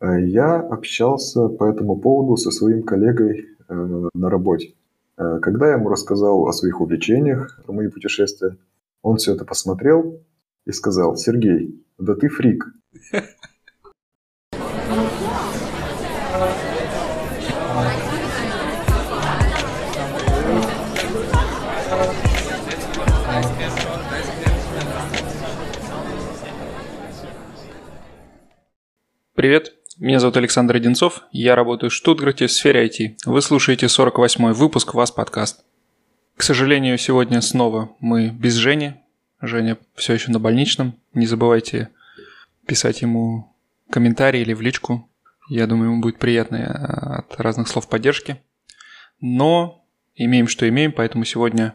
Э, я общался по этому поводу со своим коллегой э, на работе. Э, когда я ему рассказал о своих увлечениях, про мои путешествия, он все это посмотрел и сказал, Сергей, да ты фрик. Привет, меня зовут Александр Одинцов, я работаю в Штутгарте в сфере IT. Вы слушаете 48-й выпуск «Вас подкаст». К сожалению, сегодня снова мы без Жени. Женя все еще на больничном. Не забывайте писать ему комментарии или в личку. Я думаю, ему будет приятно э, от разных слов поддержки. Но имеем, что имеем, поэтому сегодня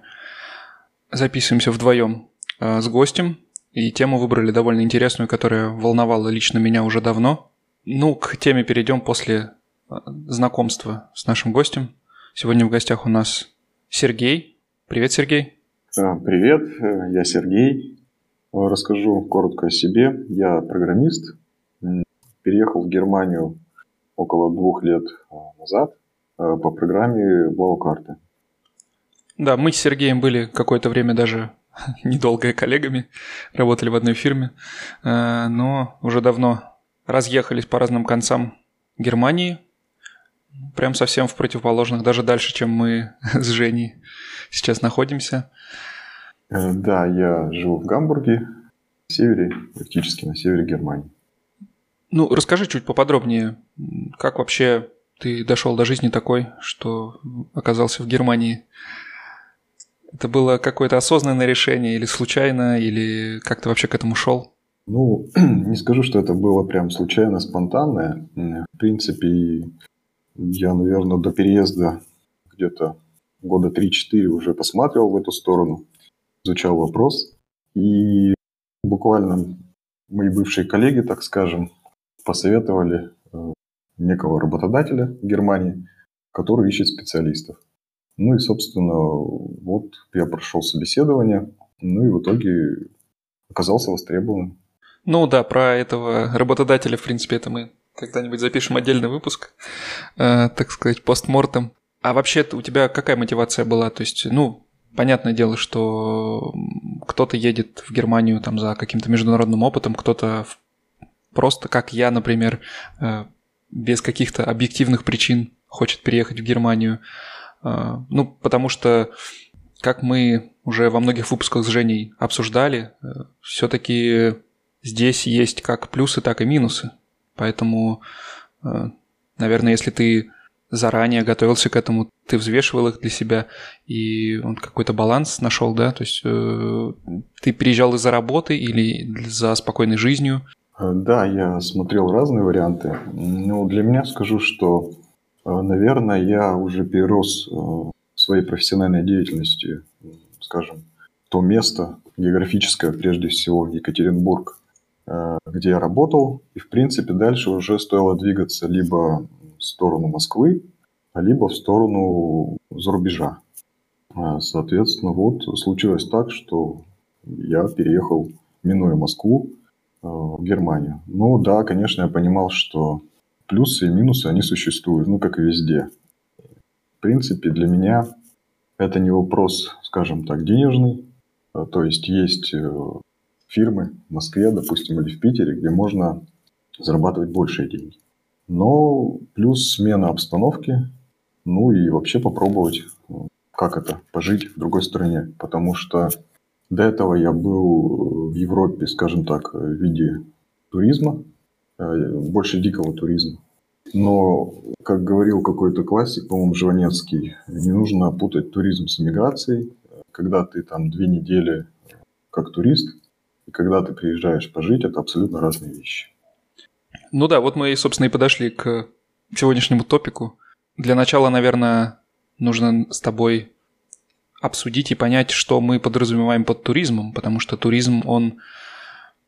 записываемся вдвоем э, с гостем. И тему выбрали довольно интересную, которая волновала лично меня уже давно – ну, к теме перейдем после э, знакомства с нашим гостем. Сегодня в гостях у нас Сергей. Привет, Сергей. Привет, э, я Сергей. Э, расскажу коротко о себе. Я программист. Переехал в Германию около двух лет назад по программе Блаукарты. Да, мы с Сергеем были какое-то время даже недолгое коллегами, работали в одной фирме, но уже давно разъехались по разным концам Германии, прям совсем в противоположных, даже дальше, чем мы с Женей сейчас находимся. Э, да, я живу в Гамбурге, в севере, практически на севере Германии. Ну, расскажи чуть поподробнее, как вообще ты дошел до жизни такой, что оказался в Германии? Это было какое-то осознанное решение или случайно, или как ты вообще к этому шел? Ну, не скажу, что это было прям случайно, спонтанное. В принципе, я, наверное, до переезда где-то года 3-4 уже посматривал в эту сторону, изучал вопрос. И буквально мои бывшие коллеги, так скажем, посоветовали э, некого работодателя в Германии, который ищет специалистов. Ну и, собственно, вот я прошел собеседование, ну и в итоге оказался востребованным. Ну да, про этого работодателя, в принципе, это мы когда-нибудь запишем отдельный выпуск, э, так сказать, постмортом. А вообще у тебя какая мотивация была? То есть, ну, понятное дело, что кто-то едет в Германию там за каким-то международным опытом, кто-то просто, как я, например, э, без каких-то объективных причин хочет переехать в Германию. Э, ну, потому что, как мы уже во многих выпусках с Женей обсуждали, э, все-таки здесь есть как плюсы, так и минусы. Поэтому, э, наверное, если ты заранее готовился к этому, ты взвешивал их для себя, и он какой-то баланс нашел, да? То есть э, ты приезжал из-за работы или за спокойной жизнью? Э, да, я смотрел разные варианты. Но для меня скажу, что, наверное, я уже перерос своей профессиональной деятельности, скажем, то место географическое, прежде всего, Екатеринбург, где я работал, и, в принципе, дальше уже стоило двигаться либо в сторону Москвы, либо в сторону зарубежа. Э, соответственно, вот случилось так, что я переехал, минуя Москву, э, в Германию. Ну да, конечно, я понимал, что плюсы и минусы, они существуют, ну, как и везде. В принципе, для меня это не вопрос, скажем так, денежный. То есть есть фирмы в Москве, допустим, или в Питере, где можно зарабатывать большие деньги. Но плюс смена обстановки, ну и вообще попробовать, как это, пожить в другой стране. Потому что до этого я был в Европе, скажем так, в виде туризма, э, больше дикого туризма. Но, как говорил какой-то классик, по-моему, Жванецкий, не нужно путать туризм с миграцией. Когда ты там две недели как турист, и когда ты приезжаешь пожить, это абсолютно разные вещи. Ну да, вот мы, собственно, и подошли к сегодняшнему топику. Для начала, наверное, нужно с тобой обсудить и понять, что мы подразумеваем под туризмом, потому что туризм, он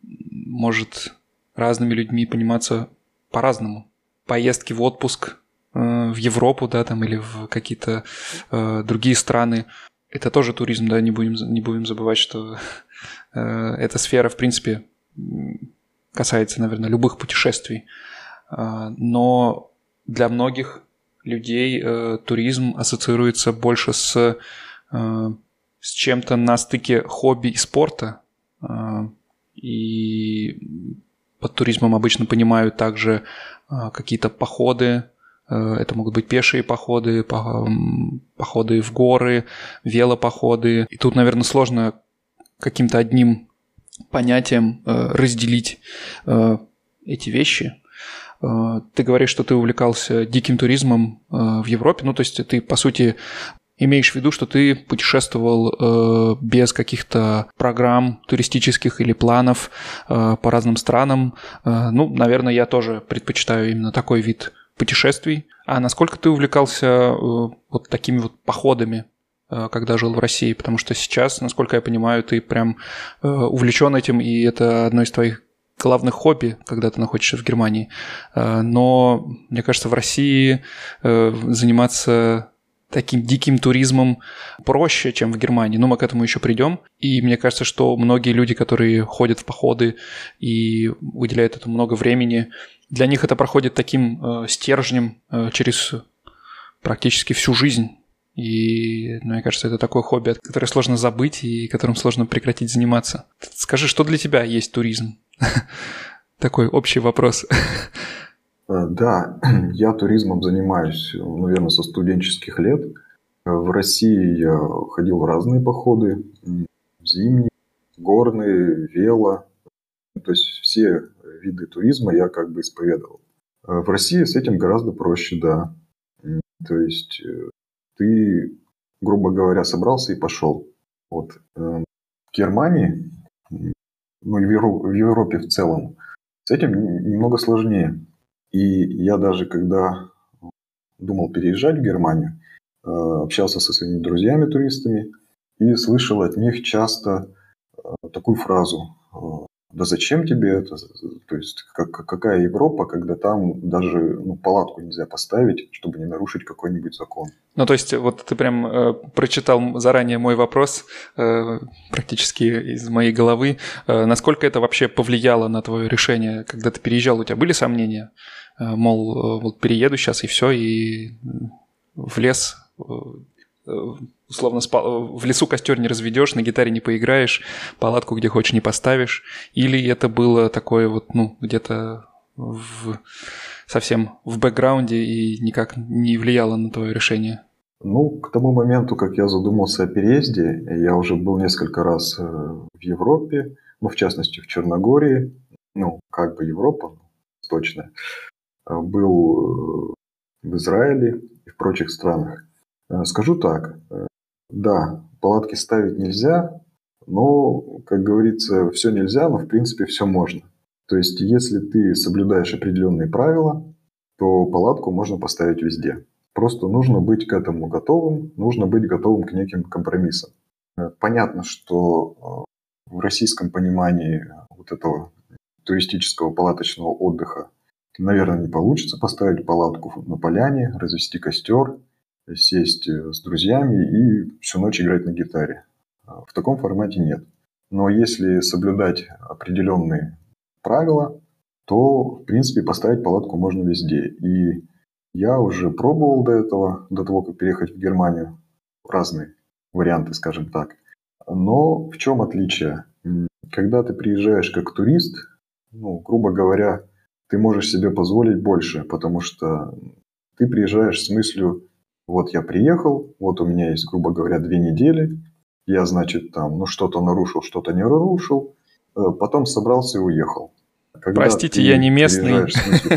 может разными людьми пониматься по-разному. Поездки в отпуск э, в Европу, да, там, или в какие-то э, другие страны, это тоже туризм, да, не будем, не будем забывать, что эта сфера, в принципе, касается, наверное, любых путешествий. но для многих людей э, туризм ассоциируется больше с, э, с чем-то на стыке хобби и спорта. Э, и под туризмом обычно понимают также э, какие-то походы, э, это могут быть пешие походы, по, походы в горы, велопоходы. И тут, наверное, сложно каким-то одним понятием э, разделить э, эти вещи. Э, ты говоришь, что ты увлекался диким туризмом э, в Европе, ну то есть ты, по сути, имеешь в виду, что ты путешествовал э, без каких-то программ туристических или планов по разным странам. ну, наверное, я тоже предпочитаю именно такой вид путешествий. А насколько ты увлекался вот такими вот походами когда жил в России, потому что сейчас, насколько я понимаю, ты прям увлечен этим, и это одно из твоих главных хобби, когда ты находишься в Германии. Э, но, мне кажется, в России э, заниматься таким диким туризмом проще, чем в Германии. Но мы к этому еще придем. И мне кажется, что многие люди, которые ходят в походы и уделяют этому много времени, для них это проходит таким э, стержнем через практически всю жизнь. И, ну, мне кажется, это такое хобби, которое сложно забыть и которым сложно прекратить заниматься. Скажи, что для тебя есть туризм? Такой общий вопрос. Э, да, я туризмом занимаюсь, наверное, со студенческих лет. Э, в России я ходил в разные походы, зимние, горные, вело. То есть все виды туризма я как бы исповедовал. Э, в России с этим гораздо проще, да. То есть ты, грубо говоря, собрался и пошел. Вот. В Германии ну, в Европе в целом, с этим немного сложнее. И я даже когда думал переезжать в Германию, э, общался со своими друзьями-туристами и слышал от них часто э, такую фразу э, да зачем тебе это? То есть как, какая Европа, когда там даже ну, палатку нельзя поставить, чтобы не нарушить какой-нибудь закон? Ну, то есть вот ты прям э, прочитал заранее мой вопрос э, практически из моей головы. Э, насколько это вообще повлияло на твое решение, когда ты переезжал? У тебя были сомнения? Э, мол, э, вот перееду сейчас и все, и в лес э, э условно в лесу костер не разведешь, на гитаре не поиграешь, палатку где хочешь не поставишь, или это было такое вот, ну, где-то в, совсем в бэкграунде и никак не влияло на твое решение? Ну, к тому моменту, как я задумался о переезде, я уже был несколько раз э, в Европе, ну, в частности, в Черногории, ну, как бы Европа, точно, был э, в Израиле и в прочих странах. Э, скажу так, да, палатки ставить нельзя, но, как говорится, все нельзя, но в принципе все можно. То есть, если ты соблюдаешь определенные правила, то палатку можно поставить везде. Просто нужно быть к этому готовым, нужно быть готовым к неким компромиссам. Э, понятно, что э, в российском понимании вот этого туристического палаточного отдыха, наверное, не получится поставить палатку на поляне, развести костер сесть э, с друзьями и всю ночь играть на гитаре. А, в таком формате нет. Но если соблюдать определенные правила, то, в принципе, поставить палатку можно везде. И я уже пробовал до этого, до того, как переехать в Германию, разные варианты, скажем так. Но в чем отличие? Когда ты приезжаешь как турист, ну, грубо говоря, ты можешь себе позволить больше, потому что ты приезжаешь с мыслью вот я приехал, вот у меня есть, грубо говоря, две недели, я, значит, там, ну, что-то нарушил, что-то не нарушил, э, потом собрался и уехал. Когда Простите, я не местный.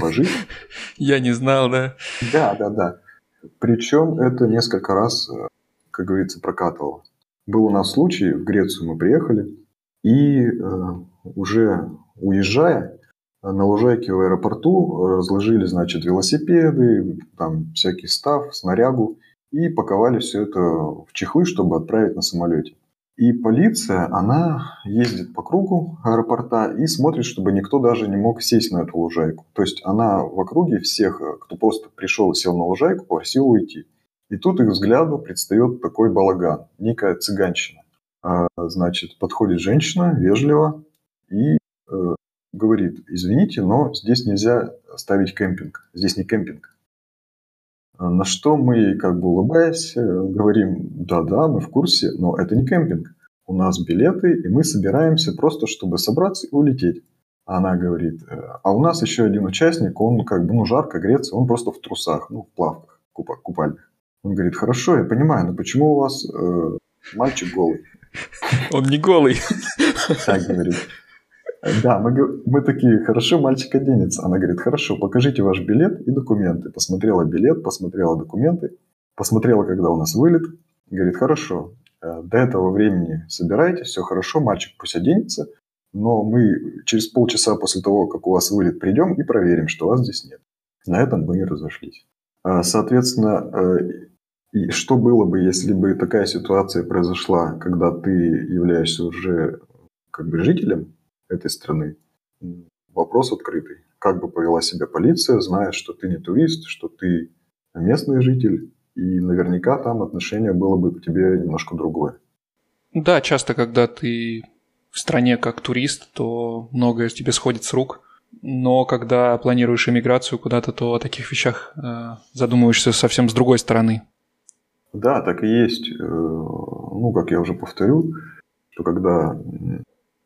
Пожить, я не знал, да. Да, да, да. Причем это несколько раз, э, как говорится, прокатывало. Был у нас случай, в Грецию мы приехали, и э, уже уезжая, на лужайке в аэропорту разложили, значит, велосипеды, там всякий став, снарягу и паковали все это в чехлы, чтобы отправить на самолете. И полиция, она ездит по кругу аэропорта и смотрит, чтобы никто даже не мог сесть на эту лужайку. То есть она в округе всех, кто просто пришел и сел на лужайку, просил уйти. И тут их взгляду предстает такой балаган, некая цыганщина. А, значит, подходит женщина вежливо и э, говорит, извините, но здесь нельзя ставить кемпинг, здесь не кемпинг. На что мы, как бы улыбаясь, э, говорим, да-да, мы в курсе, но это не кемпинг. У нас билеты, и мы собираемся просто, чтобы собраться и улететь. А она говорит, «Э, а у нас еще один участник, он как бы, ну, жарко греться, он просто в трусах, ну, в плавках купальных. Он говорит, хорошо, я понимаю, но почему у вас э, мальчик голый? Он не голый. Так говорит. Да, мы, мы такие, хорошо, мальчик оденется. Она говорит, хорошо, покажите ваш билет и документы. Посмотрела билет, посмотрела документы, посмотрела, когда у нас вылет. Говорит, хорошо, э, до этого времени собирайте, все хорошо, мальчик пусть оденется, но мы через полчаса после того, как у вас вылет, придем и проверим, что вас здесь нет. На этом мы и разошлись. А, соответственно, э, и что было бы, если бы такая ситуация произошла, когда ты являешься уже как бы жителем этой страны? Вопрос открытый. Как бы повела себя полиция, зная, что ты не турист, что ты местный житель, и наверняка там отношение было бы к тебе немножко другое. Да, часто, когда ты в стране как турист, то многое тебе сходит с рук. Но когда планируешь иммиграцию куда-то, то о таких вещах э, задумываешься совсем с другой стороны. Да, так и есть. Э, ну, как я уже повторю, что когда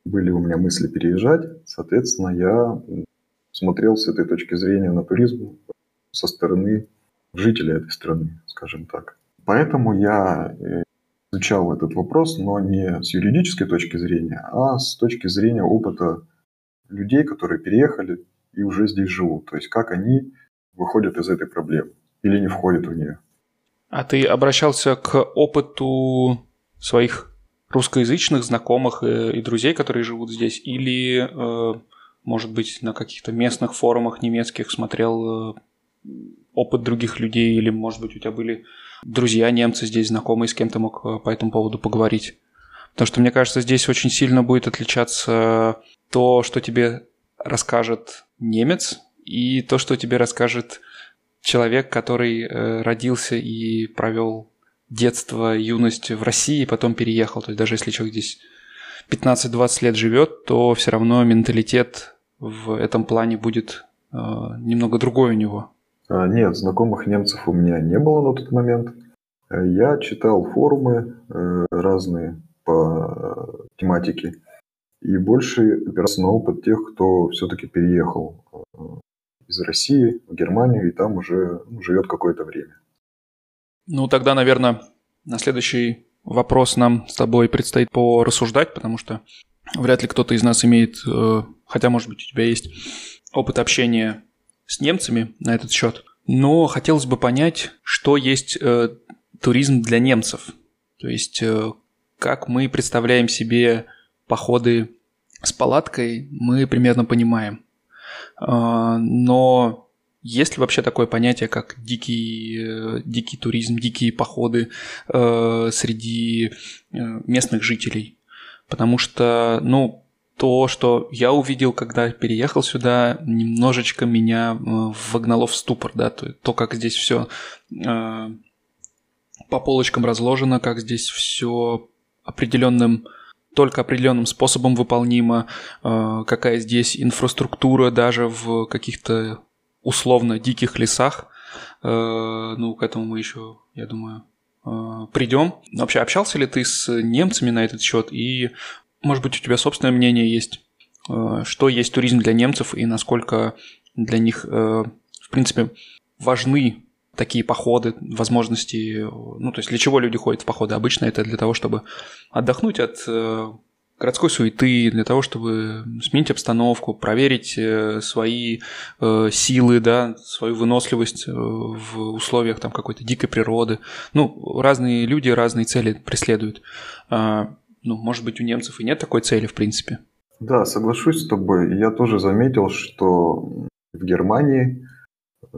были у меня мысли переезжать, соответственно, я смотрел с этой точки зрения на туризм со стороны жителя этой страны, скажем так. Поэтому я э, изучал этот вопрос, но не с юридической точки зрения, а с точки зрения опыта людей, которые переехали и уже здесь живут. То есть как они выходят из этой проблемы или не входят в нее. А ты обращался к опыту своих русскоязычных знакомых э, и друзей, которые живут здесь, или, э, может быть, на каких-то местных форумах немецких смотрел э, опыт других людей, или, может быть, у тебя были друзья немцы здесь, знакомые, с кем то мог по этому поводу поговорить? Потому что, мне кажется, здесь очень сильно будет отличаться то, что тебе расскажет немец, и то, что тебе расскажет человек, который родился и провел детство, юность в России, и потом переехал. То есть даже если человек здесь 15-20 лет живет, то все равно менталитет в этом плане будет э, немного другой у него. А, нет, знакомых немцев у меня не было на тот момент. Э, я читал форумы э, разные по э, тематике и больше опираться на опыт тех, кто все-таки переехал из России в Германию и там уже ну, живет какое-то время. Ну, тогда, наверное, на следующий вопрос нам с тобой предстоит порассуждать, потому что вряд ли кто-то из нас имеет, э, хотя, может быть, у тебя есть опыт общения с немцами на этот счет. Но хотелось бы понять, что есть э, туризм для немцев. То есть, э, как мы представляем себе походы с палаткой, мы примерно понимаем. Но есть ли вообще такое понятие, как дикий, э, дикий туризм, дикие походы э, среди э, местных жителей? Потому что, ну, то, что я увидел, когда переехал сюда, немножечко меня вогнало в ступор, да, то, как здесь все э, по полочкам разложено, как здесь все определенным только определенным способом выполнима, э, какая здесь инфраструктура даже в каких-то условно диких лесах. Э, ну, к этому мы еще, я думаю, э, придем. Вообще, общался ли ты с немцами на этот счет? И, может быть, у тебя собственное мнение есть? Что есть туризм для немцев и насколько для них, в принципе, важны такие походы, возможности, ну, то есть для чего люди ходят в походы? Обычно это для того, чтобы отдохнуть от э, городской суеты, для того, чтобы сменить обстановку, проверить э, свои э, силы, да, свою выносливость в условиях там какой-то дикой природы. Ну, разные люди разные цели преследуют. А, ну, может быть, у немцев и нет такой цели, в принципе. Да, соглашусь с тобой. Я тоже заметил, что в Германии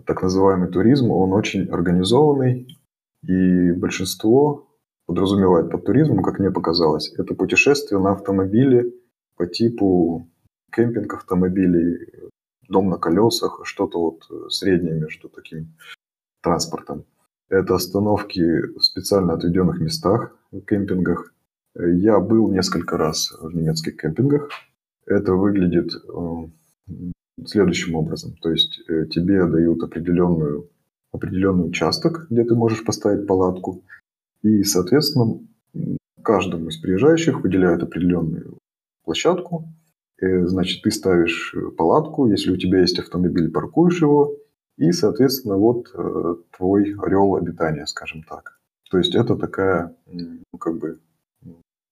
так называемый туризм, он очень организованный, и большинство подразумевает под туризмом, как мне показалось, это путешествие на автомобиле по типу кемпинг автомобилей, дом на колесах, что-то вот среднее между таким транспортом. Это остановки в специально отведенных местах, в кемпингах. Я был несколько раз в немецких кемпингах. это выглядит э, следующим образом. То есть э, тебе дают определенную, определенный участок, где ты можешь поставить палатку, и, соответственно, каждому из приезжающих выделяют определенную площадку. И, значит, ты ставишь палатку, если у тебя есть автомобиль, паркуешь его, и, соответственно, вот э, твой орел обитания, скажем так. То есть это такая, ну, как бы,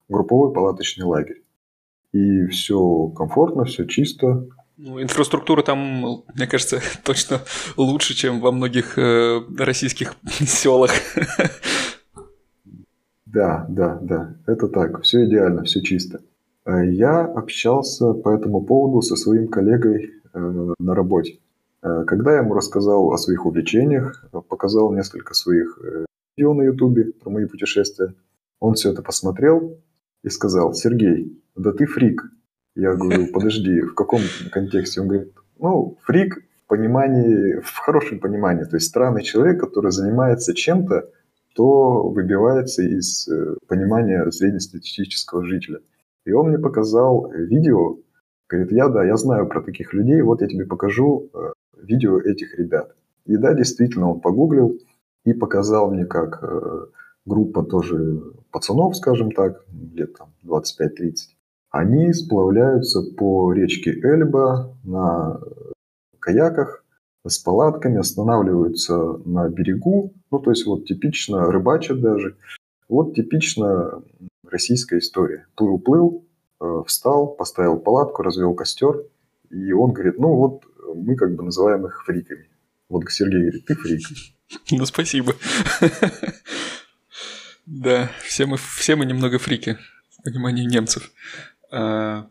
групповой палаточный лагерь. И все комфортно, все чисто. Ну, инфраструктура там, мне кажется, точно лучше, чем во многих э, российских селах. Да, да, да, это так, все идеально, все чисто. Э, я общался по этому поводу со своим коллегой э, на работе. Э, когда я ему рассказал о своих увлечениях, показал несколько своих видео на ютубе про мои путешествия, он все это посмотрел и сказал, Сергей, да ты фрик. Я говорю, подожди, в каком контексте? Он говорит, ну, фрик в понимании, в хорошем понимании, то есть странный человек, который занимается чем-то, что выбивается из э, понимания среднестатистического жителя. И он мне показал видео, говорит, я да, я знаю про таких людей, вот я тебе покажу э, видео этих ребят. И да, действительно, он погуглил и показал мне, как э, группа тоже пацанов, скажем так, лет там 25-30, они сплавляются по речке Эльба на каяках с палатками, останавливаются на берегу, ну то есть вот типично рыбачат даже. Вот типично российская история. Плыл-плыл, э, встал, поставил палатку, развел костер, и он говорит, ну вот мы как бы называем их фриками. Вот Сергей говорит, ты фрик. Ну, спасибо. Да, все мы, все мы немного фрики, в немцев. А,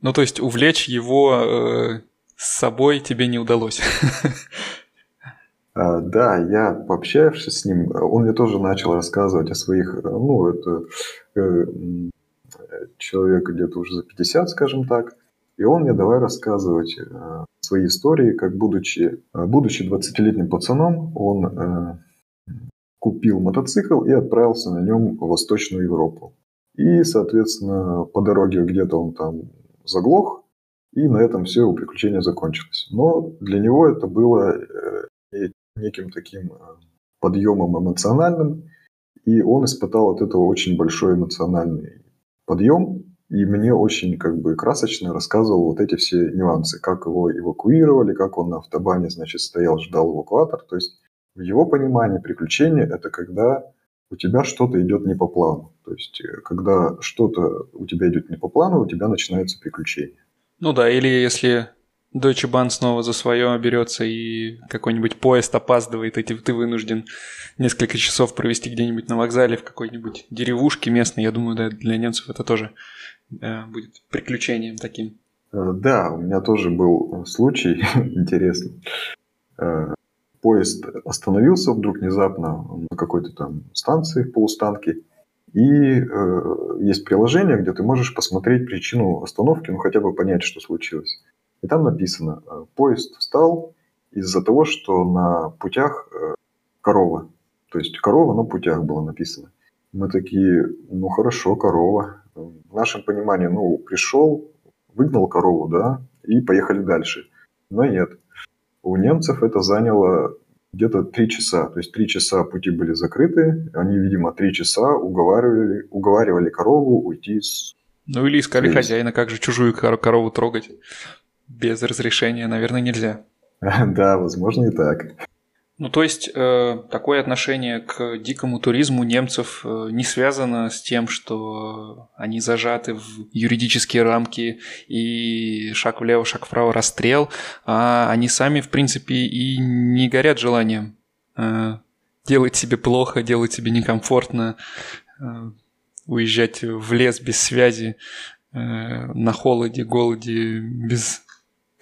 ну, то есть увлечь его э, с собой тебе не удалось. А, да, я пообщавшись с ним, он мне тоже начал рассказывать о своих, ну, это э, человек где-то уже за 50, скажем так, и он мне давай рассказывать э, свои истории, как будучи, будучи 20-летним пацаном, он купил мотоцикл и отправился на нем в Восточную Европу. И, соответственно, по дороге где-то он там заглох, и на этом все его приключение закончилось. Но для него это было э, неким таким э, подъемом эмоциональным, и он испытал от этого очень большой эмоциональный подъем, и мне очень как бы красочно рассказывал вот эти все нюансы, как его эвакуировали, как он на автобане, значит, стоял, ждал эвакуатор. То есть в его понимании приключение – это когда у тебя что-то идет не по плану. То есть, э, когда что-то у тебя идет не по плану, у тебя начинается приключение. Ну да, или если Deutsche Bahn снова за свое берется и какой-нибудь поезд опаздывает, и ты вынужден несколько часов провести где-нибудь на вокзале в какой-нибудь деревушке местной, я думаю, да, для немцев это тоже да, будет приключением таким. Э, да, у меня тоже был случай интересный. Э, поезд остановился вдруг внезапно на какой-то там станции, полустанке, и э, есть приложение, где ты можешь посмотреть причину остановки, ну хотя бы понять, что случилось. И там написано, э, поезд встал из-за того, что на путях э, корова. То есть корова на путях было написано. Мы такие, ну хорошо, корова. В нашем понимании, ну пришел, выгнал корову, да, и поехали дальше. Но нет. У немцев это заняло где-то три часа. То есть три часа пути были закрыты. Они, видимо, три часа уговаривали, уговаривали корову уйти с... Ну или искали с... хозяина, как же чужую корову трогать без разрешения, наверное, нельзя. Да, возможно и так. Ну, то есть, э, такое отношение к дикому туризму немцев э, не связано с тем, что они зажаты в юридические рамки и шаг влево, шаг вправо расстрел, а они сами, в принципе, и не горят желанием э, делать себе плохо, делать себе некомфортно, э, уезжать в лес без связи, э, на холоде, голоде, без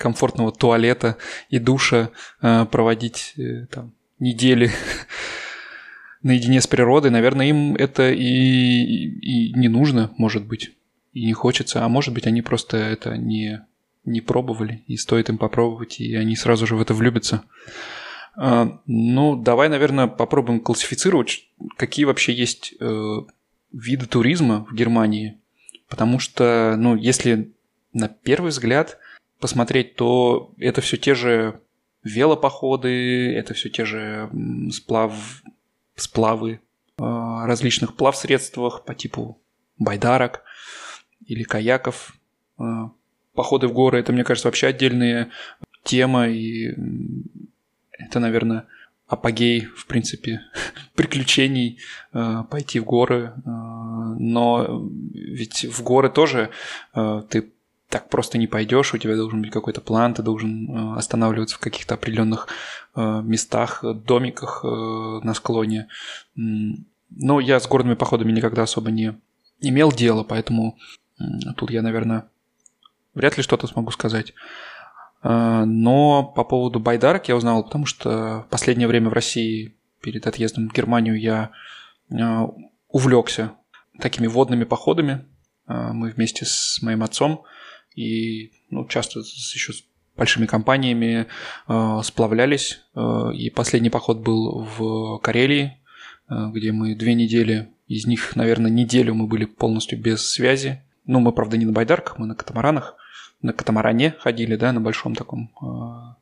комфортного туалета и душа, э, проводить э, там недели наедине с природой, наверное, им это и, и не нужно, может быть, и не хочется, а может быть, они просто это не, не пробовали, и стоит им попробовать, и они сразу же в это влюбятся. А, ну, давай, наверное, попробуем классифицировать, какие вообще есть э, виды туризма в Германии, потому что, ну, если на первый взгляд посмотреть, то это все те же велопоходы, это все те же сплав, сплавы э, различных плавсредствах по типу байдарок или каяков. Э, походы в горы – это, мне кажется, вообще отдельная тема, и это, наверное, апогей, в принципе, приключений э, пойти в горы. Но ведь в горы тоже ты так просто не пойдешь, у тебя должен быть какой-то план, ты должен э, останавливаться в каких-то определенных э, местах, домиках э, на склоне. Но я с горными походами никогда особо не имел дела, поэтому тут я, наверное, вряд ли что-то смогу сказать. Но по поводу байдарок я узнал, потому что в последнее время в России перед отъездом в Германию я увлекся такими водными походами. Мы вместе с моим отцом и ну, часто еще с большими компаниями э, сплавлялись. Э, и последний поход был в Карелии, э, где мы две недели, из них, наверное, неделю мы были полностью без связи. Ну, мы, правда, не на байдарках, мы на катамаранах. На катамаране ходили, да, на большом таком э,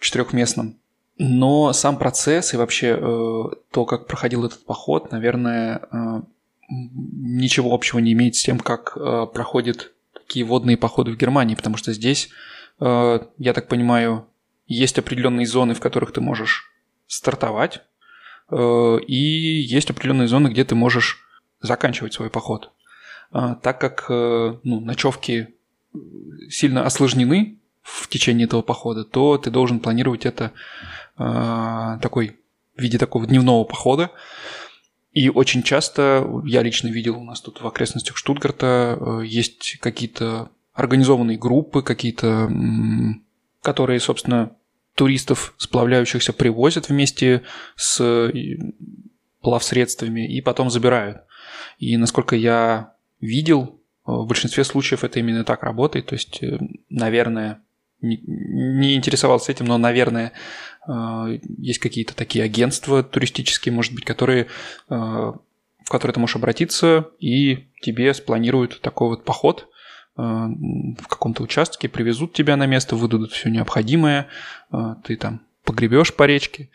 четырехместном. Но сам процесс и вообще э, то, как проходил этот поход, наверное, э, ничего общего не имеет с тем, как э, проходит такие водные походы в Германии, потому что здесь, э, я так понимаю, есть определенные зоны, в которых ты можешь стартовать, э, и есть определенные зоны, где ты можешь заканчивать свой поход. Э, так как ну, ночевки сильно осложнены в течение этого похода, то ты должен планировать это такой в виде такого дневного похода, и очень часто, я лично видел у нас тут в окрестностях Штутгарта, э, есть какие-то организованные группы, какие-то, которые, собственно, туристов, сплавляющихся, привозят вместе с плавсредствами и потом забирают. И насколько я видел, э, в большинстве случаев это именно так работает. То есть, э, наверное, не, интересовался этим, но, наверное, э, есть какие-то такие агентства туристические, может быть, которые, э, в которые ты можешь обратиться, и тебе спланируют такой вот поход э, в каком-то участке, привезут тебя на место, выдадут все необходимое, ты там погребешь по речке,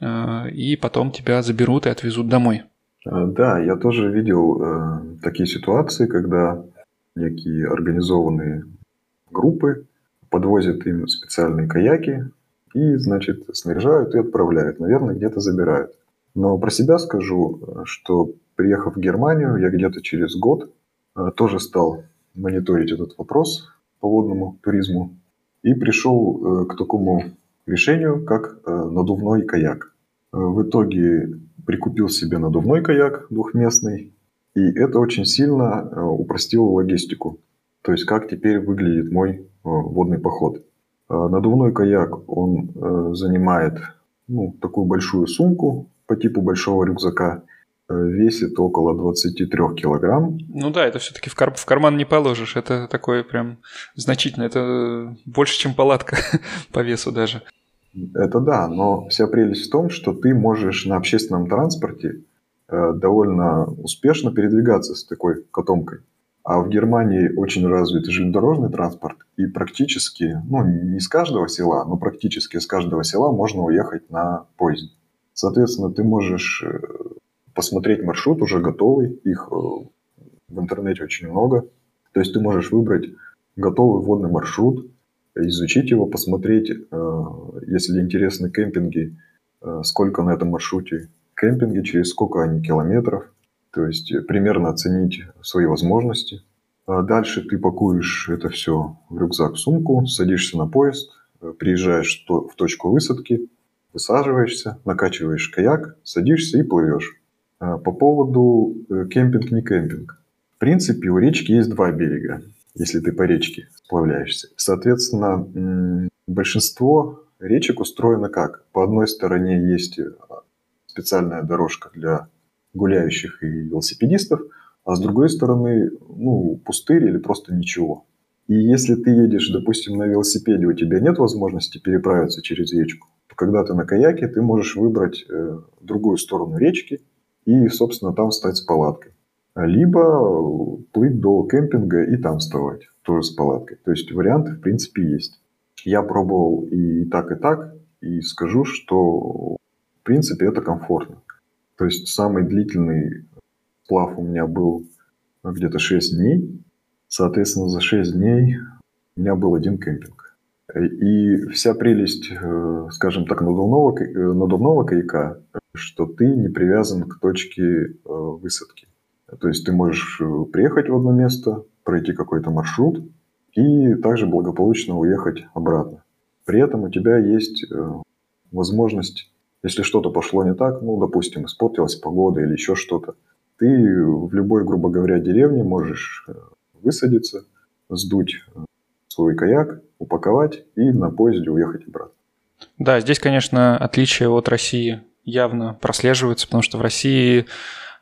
и потом тебя заберут и отвезут домой. Да, я тоже видел э, такие ситуации, когда некие организованные группы подвозят им специальные каяки и, значит, снаряжают и отправляют. Наверное, где-то забирают. Но про себя скажу, что приехав в Германию, я где-то через год э, тоже стал мониторить этот вопрос по водному туризму и пришел э, к такому решению, как э, надувной каяк. В итоге прикупил себе надувной каяк двухместный, и это очень сильно упростило логистику. То есть как теперь выглядит мой водный поход. Э, надувной каяк, он э, занимает ну, такую большую сумку по типу большого рюкзака, весит около 23 килограмм. Ну да, это все-таки в, кар- в карман не положишь, это такое прям значительно, это больше, чем палатка по весу даже. Это да, но вся прелесть в том, что ты можешь на общественном транспорте довольно успешно передвигаться с такой котомкой. А в Германии очень развит железнодорожный транспорт, и практически, ну, не с каждого села, но практически с каждого села можно уехать на поезде. Соответственно, ты можешь э, посмотреть маршрут уже готовый, их э, в интернете очень много. То есть ты можешь выбрать готовый водный маршрут, изучить его, посмотреть, э, если интересны кемпинги, сколько на этом маршруте кемпинги, через сколько они километров – то есть э, примерно оценить свои возможности. А дальше ты пакуешь это все в рюкзак, в сумку, садишься на поезд, э, приезжаешь в точку высадки, высаживаешься, накачиваешь каяк, садишься и плывешь. А по поводу э, кемпинг, не кемпинг. В принципе, у речки есть два берега, если ты по речке сплавляешься. Соответственно, большинство речек устроено как? По одной стороне есть специальная дорожка для гуляющих и велосипедистов, а с другой стороны, ну, пустырь или просто ничего. И если ты едешь, допустим, на велосипеде, у тебя нет возможности переправиться через речку, то когда ты на каяке, ты можешь выбрать э, другую сторону речки и, собственно, там встать с палаткой. либо плыть до кемпинга и там вставать, тоже с палаткой. То есть варианты, в принципе, есть. Я пробовал и так, и так, и скажу, что в принципе это комфортно. То есть самый длительный сплав у меня был где-то 6 дней. Соответственно, за 6 дней у меня был один кемпинг. И вся прелесть, э, скажем так, надувного, э, надувного каяка, что ты не привязан к точке э, высадки. То есть ты можешь приехать в одно место, пройти какой-то маршрут и также благополучно уехать обратно. При этом у тебя есть возможность, если что-то пошло не так, ну, допустим, испортилась погода или еще что-то, ты в любой, грубо говоря, деревне можешь высадиться, сдуть свой каяк, упаковать и на поезде уехать обратно. Да, здесь, конечно, отличие от России явно прослеживается, потому что в России э,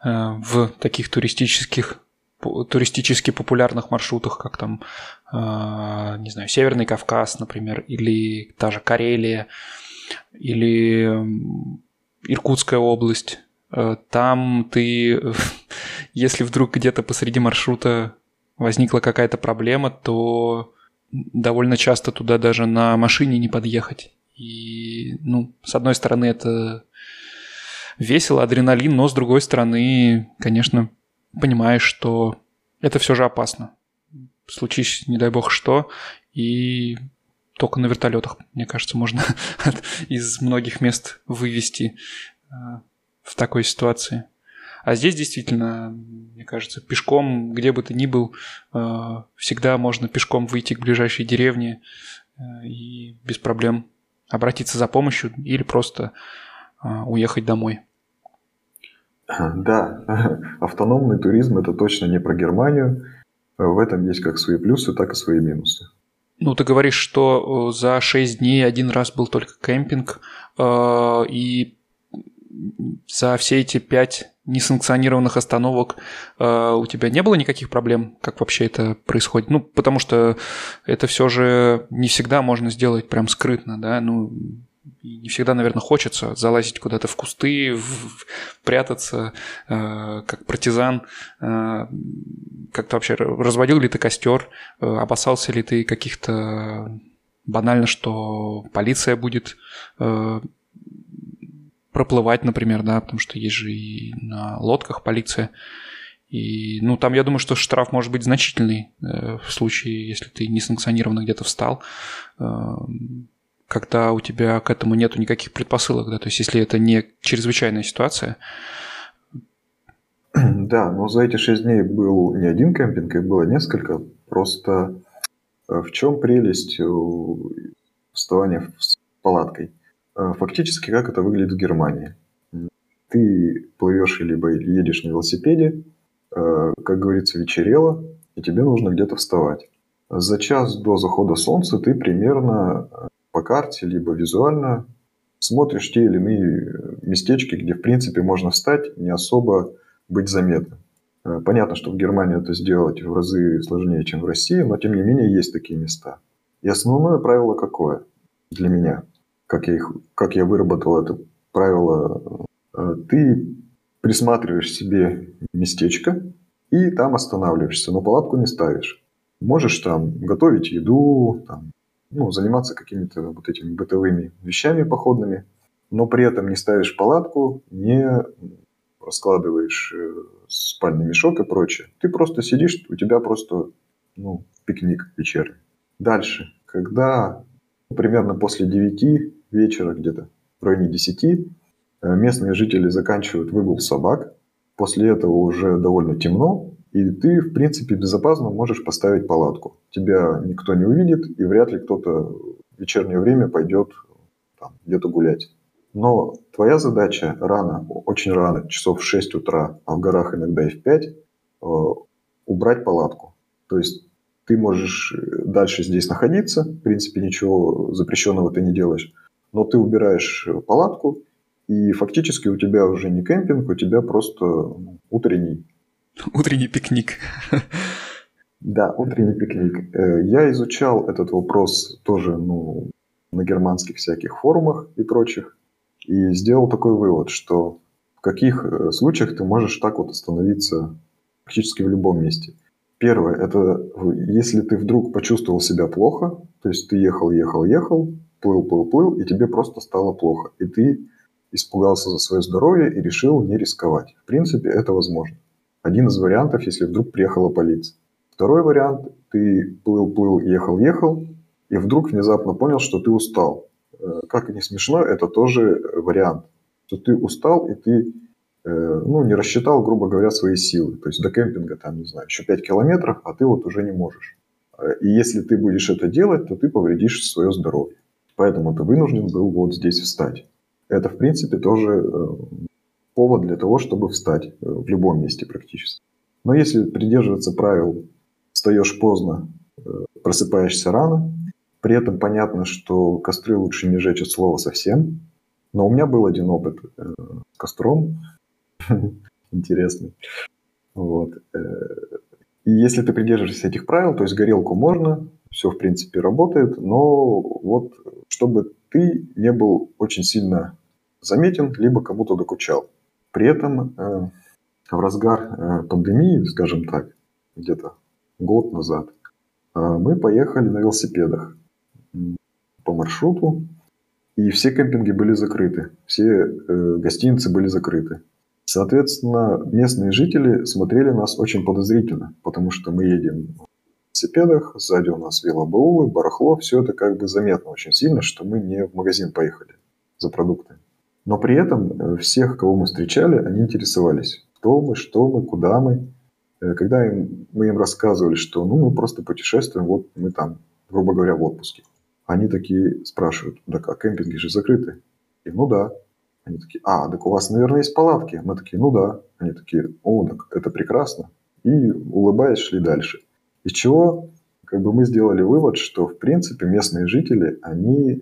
в таких туристических туристически популярных маршрутах, как там, э, не знаю, Северный Кавказ, например, или та же Карелия, или Иркутская область, э, там ты, если вдруг где-то посреди маршрута возникла какая-то проблема, то довольно часто туда даже на машине не подъехать. И, ну, с одной стороны, это весело, адреналин, но с другой стороны, конечно, понимаешь, что это все же опасно. Случись, не дай бог, что, и только на вертолетах, мне кажется, можно из многих мест вывести э, в такой ситуации. А здесь действительно, мне кажется, пешком, где бы ты ни был, э, всегда можно пешком выйти к ближайшей деревне э, и без проблем обратиться за помощью или просто уехать домой. Да, автономный туризм это точно не про Германию. В этом есть как свои плюсы, так и свои минусы. Ну, ты говоришь, что за 6 дней один раз был только кемпинг, и за все эти 5 несанкционированных остановок э, у тебя не было никаких проблем, как вообще это происходит? Ну, потому что это все же не всегда можно сделать прям скрытно, да, ну, не всегда, наверное, хочется залазить куда-то в кусты, в, прятаться, э, как партизан. Э, как-то вообще разводил ли ты костер, э, опасался ли ты каких-то банально, что полиция будет э, проплывать, например, да, потому что есть же и на лодках полиция. И, ну, там, я думаю, что штраф может быть значительный э, в случае, если ты несанкционированно где-то встал, э, когда у тебя к этому нету никаких предпосылок, да, то есть если это не чрезвычайная ситуация. Да, но за эти шесть дней был не один кемпинг, их было несколько. Просто э, в чем прелесть вставания с палаткой? Э, фактически, как это выглядит в Германии. Ты плывешь либо едешь на велосипеде, э, как говорится, вечерело, и тебе нужно где-то вставать. За час до захода солнца ты примерно э, по карте, либо визуально смотришь те или иные местечки, где, в принципе, можно встать, не особо быть заметным. Понятно, что в Германии это сделать в разы сложнее, чем в России, но, тем не менее, есть такие места. И основное правило какое для меня – как я, их, как я выработал это правило, э, ты присматриваешь себе местечко и там останавливаешься, но палатку не ставишь. Можешь там готовить еду, там, ну, заниматься какими-то вот этими бытовыми вещами походными, но при этом не ставишь палатку, не раскладываешь э, спальный мешок и прочее. Ты просто сидишь, у тебя просто ну, пикник вечерний. Дальше, когда примерно после 9 вечера где-то, в районе 10, э, местные жители заканчивают выгул собак. После этого уже довольно темно, и ты, в принципе, безопасно можешь поставить палатку. Тебя никто не увидит, и вряд ли кто-то в вечернее время пойдет там, где-то гулять. Но твоя задача рано, очень рано, часов в 6 утра, а в горах иногда и в 5, э, убрать палатку. То есть ты можешь дальше здесь находиться, в принципе, ничего запрещенного ты не делаешь, но ты убираешь палатку, и фактически у тебя уже не кемпинг, у тебя просто ну, утренний... Утренний пикник. Да, утренний пикник. Э, я изучал этот вопрос тоже ну, на германских всяких форумах и прочих, и сделал такой вывод, что в каких э, случаях ты можешь так вот остановиться практически в любом месте. Первое, это если ты вдруг почувствовал себя плохо, то есть ты ехал, ехал, ехал, плыл, плыл, плыл, и тебе просто стало плохо, и ты испугался за свое здоровье и решил не рисковать. В принципе, это возможно. Один из вариантов, если вдруг приехала полиция. Второй вариант, ты плыл, плыл, ехал, ехал, и вдруг внезапно понял, что ты устал. Э, как и не смешно, это тоже вариант. Что ты устал, и ты Э, ну, не рассчитал, грубо говоря, свои силы. То есть до кемпинга, там, не знаю, еще 5 километров, а ты вот уже не можешь. Э, и если ты будешь это делать, то ты повредишь свое здоровье. Поэтому ты вынужден был вот здесь встать. Это, в принципе, тоже повод для того, чтобы встать в любом месте практически. Но если придерживаться правил, встаешь поздно, просыпаешься рано, при этом понятно, что костры лучше не жечь от слова совсем. Но у меня был один опыт с костром. интересный. Вот. Э, и если ты придерживаешься этих правил, то есть горелку можно, все в принципе работает, но вот чтобы ты не был очень сильно заметен, либо кому-то докучал. При этом э, в разгар э, пандемии, скажем так, где-то год назад, э, мы поехали на велосипедах по маршруту, и все кемпинги были закрыты, все гостиницы были закрыты. Соответственно, местные жители смотрели нас очень подозрительно, потому что мы едем в велосипедах, сзади у нас велобаулы, барахло, все это как бы заметно очень сильно, что мы не в магазин поехали за продуктами. Но при этом э, всех, кого мы встречали, они интересовались, кто мы, что мы, куда мы. Э, когда им, мы им рассказывали, что ну, мы просто путешествуем, вот мы там, грубо говоря, в отпуске. Они такие спрашивают, да как, кемпинги же закрыты. И ну да, они такие, а, так у вас, наверное, есть палатки. Мы такие, ну да. Они такие, о, так это прекрасно. И улыбаясь, шли дальше. Из чего как бы мы сделали вывод, что в принципе местные жители, они э,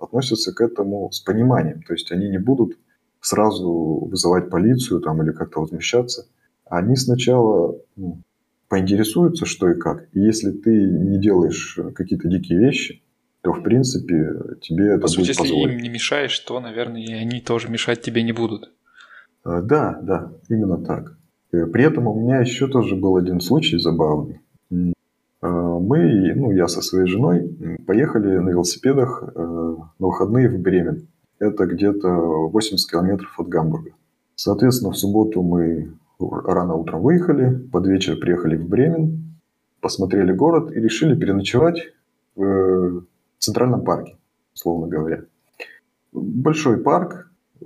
относятся к этому с пониманием. То есть они не будут сразу вызывать полицию там, или как-то возмущаться. Они сначала ну, поинтересуются, что и как. И если ты не делаешь какие-то дикие вещи, то, в принципе, тебе это По сути, будет если позволено. им не мешаешь, то, наверное, и они тоже мешать тебе не будут. Э, да, да, именно так. Э, при этом у меня еще тоже был один случай забавный. Э, мы, ну, я со своей женой поехали на велосипедах на выходные в Бремен. Это где-то 80 километров от Гамбурга. Соответственно, в субботу мы рано утром выехали, под вечер приехали в Бремен, посмотрели город и решили переночевать в в Центральном парке, условно говоря. Большой парк, э,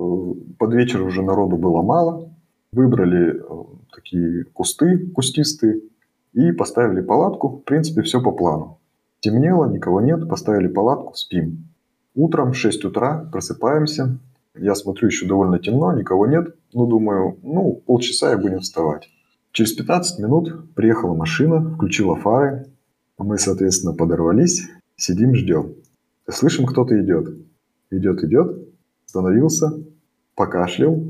под вечер уже народу было мало, выбрали э, такие кусты кустистые и поставили палатку. В принципе, все по плану. Темнело, никого нет, поставили палатку, спим. Утром в 6 утра просыпаемся. Я смотрю, еще довольно темно, никого нет. Ну, думаю, ну, полчаса и будем вставать. Через 15 минут приехала машина, включила фары. Мы, соответственно, подорвались, Сидим, ждем. Слышим, кто-то идет. Идет, идет. Остановился, покашлял,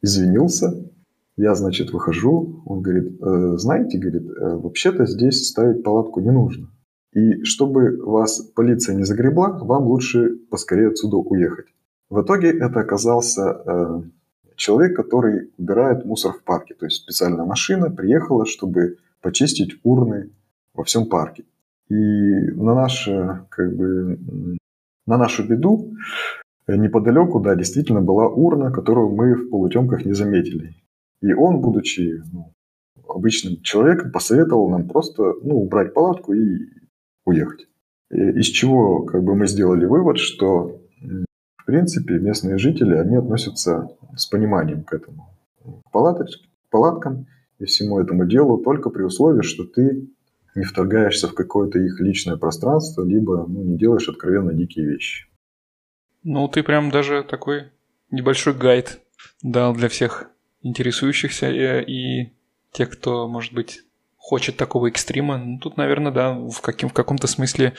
извинился. Я, значит, выхожу. Он говорит, э, знаете, говорит, э, вообще-то здесь ставить палатку не нужно. И чтобы вас полиция не загребла, вам лучше поскорее отсюда уехать. В итоге это оказался э, человек, который убирает мусор в парке. То есть специальная машина приехала, чтобы почистить урны во всем парке. И на, наше, как бы, на нашу беду неподалеку, да, действительно была урна, которую мы в полутемках не заметили. И он, будучи ну, обычным человеком, посоветовал нам просто ну, убрать палатку и уехать. Из чего как бы, мы сделали вывод, что в принципе местные жители, они относятся с пониманием к этому. К палаткам и всему этому делу только при условии, что ты не вторгаешься в какое-то их личное пространство, либо ну, не делаешь откровенно дикие вещи. Ну, ты прям даже такой небольшой гайд дал для всех интересующихся и, и тех, кто, может быть, хочет такого экстрима. Ну, тут, наверное, да, в, каким, в каком-то смысле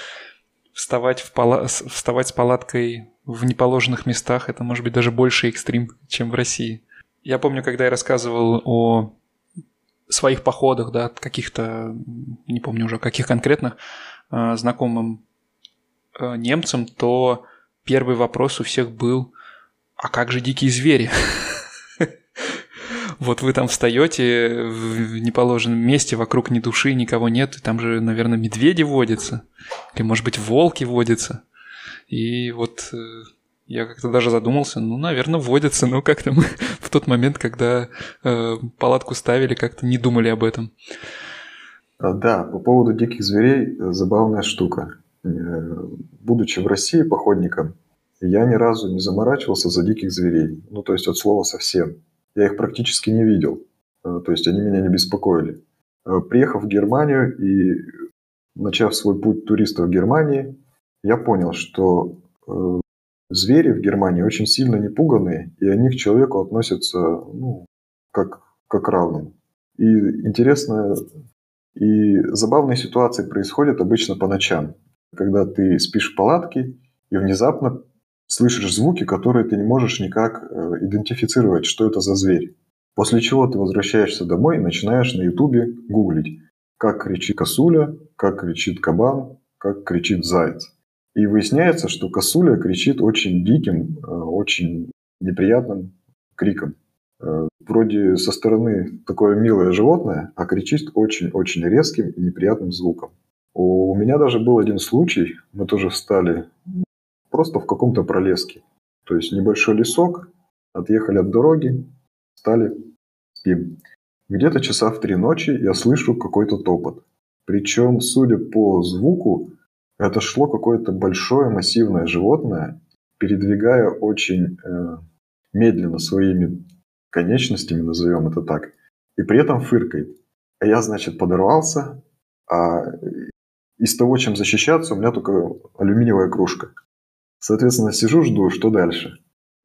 вставать, в пала... вставать с палаткой в неположенных местах, это может быть даже больше экстрим, чем в России. Я помню, когда я рассказывал о своих походах, да, каких-то, не помню уже, каких конкретных, э, знакомым э, немцам, то первый вопрос у всех был, а как же дикие звери? Вот вы там встаете в неположенном месте, вокруг ни души, никого нет, и там же, наверное, медведи водятся, или, может быть, волки водятся. И вот э, я как-то даже задумался, ну, наверное, водятся, но как-то мы в тот момент, когда э, палатку ставили, как-то не думали об этом. А, да, по поводу диких зверей э, забавная штука. Э, будучи в России походником, я ни разу не заморачивался за диких зверей. Ну, то есть от слова совсем. Я их практически не видел. Э, то есть они меня не беспокоили. Приехав в Германию и начав свой путь туриста в Германии, я понял, что звери в Германии очень сильно не пуганные, и они к человеку относятся ну, как, как равным. И интересно и забавные ситуации происходят обычно по ночам, когда ты спишь в палатке и внезапно слышишь звуки, которые ты не можешь никак э, идентифицировать, что это за зверь. После чего ты возвращаешься домой и начинаешь на ютубе гуглить, как кричит косуля, как кричит кабан, как кричит заяц. И выясняется, что косуля кричит очень диким, э, очень неприятным криком. Э, вроде со стороны такое милое животное, а кричит очень-очень резким и неприятным звуком. У меня даже был один случай, мы тоже встали просто в каком-то пролеске. То есть небольшой лесок, отъехали от дороги, стали, спим. Где-то часа в три ночи я слышу какой-то топот. Причем, судя по звуку, это шло какое-то большое массивное животное, передвигая очень э, медленно своими конечностями, назовем это так, и при этом фыркает. А я, значит, подорвался, а из того, чем защищаться, у меня только алюминиевая кружка. Соответственно, сижу, жду, что дальше.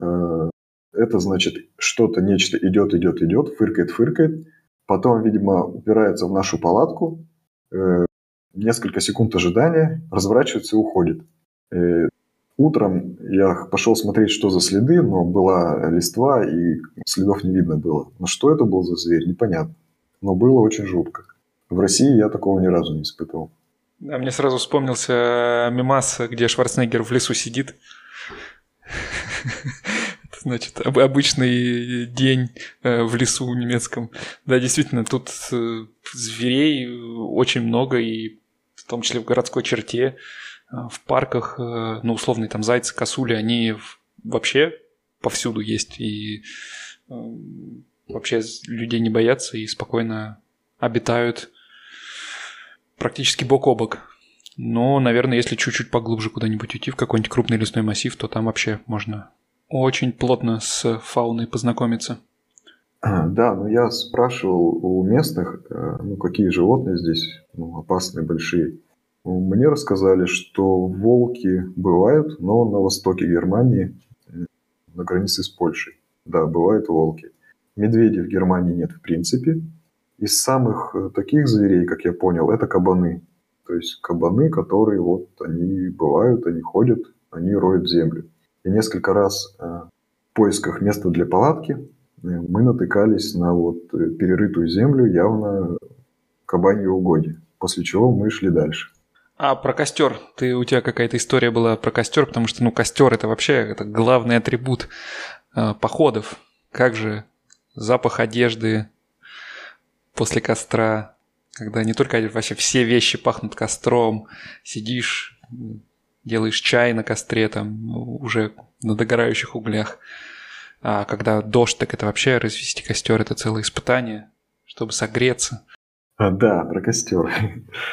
Э, это значит, что-то, нечто идет, идет, идет, фыркает, фыркает. Потом, видимо, упирается в нашу палатку. Э, несколько секунд ожидания, разворачивается и уходит. Э, Утром я пошел смотреть, что за следы, но была листва, и следов не видно было. Но что это был за зверь, непонятно. Но было очень жутко. В России я такого ни разу не испытывал. Да, мне сразу вспомнился мимас, где Шварценеггер в лесу сидит. Значит, обычный день э, в лесу немецком. Да, действительно, тут э, зверей очень много, и в том числе в городской черте. Э, в парках, э, ну, условные там зайцы, косули, они вообще повсюду есть. И э, вообще людей не боятся и спокойно обитают практически бок о бок. Но, наверное, если чуть-чуть поглубже куда-нибудь уйти в какой-нибудь крупный лесной массив, то там вообще можно очень плотно с фауной познакомиться. Да, но я спрашивал у местных, ну, какие животные здесь ну, опасные, большие. Мне рассказали, что волки бывают, но на востоке Германии, на границе с Польшей. Да, бывают волки. Медведей в Германии нет в принципе. Из самых э, таких зверей, как я понял, это кабаны. То есть кабаны, которые вот они бывают, они ходят, они роют землю. И несколько раз э, в поисках места для палатки э, мы натыкались на вот перерытую землю, явно кабанье угодье. После чего мы шли дальше. А про костер, ты у тебя какая-то история была про костер, потому что ну костер это вообще это главный атрибут э, походов. Как же запах одежды после костра, когда не только вообще все вещи пахнут костром, сидишь, делаешь чай на костре там уже на догорающих углях. А когда дождь, так это вообще развести костер это целое испытание, чтобы согреться. А, да, про костер.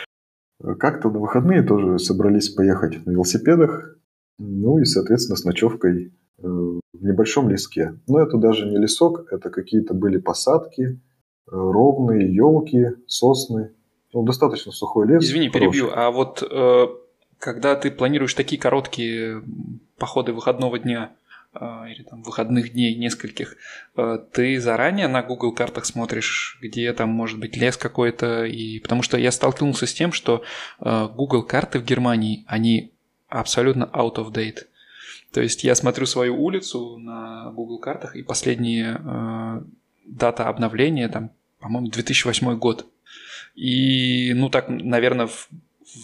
Как-то на выходные тоже собрались поехать на велосипедах, ну и, соответственно, с ночевкой э, в небольшом леске. Но это даже не лесок, это какие-то были посадки, ровные елки, сосны. Ну, достаточно сухой лес. Извини, хороший. перебью. А вот э, когда ты планируешь такие короткие походы выходного дня, а, или там выходных дней нескольких, а, ты заранее на Google картах смотришь, где там может быть лес какой-то, и потому что я столкнулся с тем, что Google карты в Германии, они абсолютно out of date. То есть я смотрю свою улицу на Google картах, и последняя э, дата обновления, там, по-моему, 2008 год. И, ну, так, наверное, в,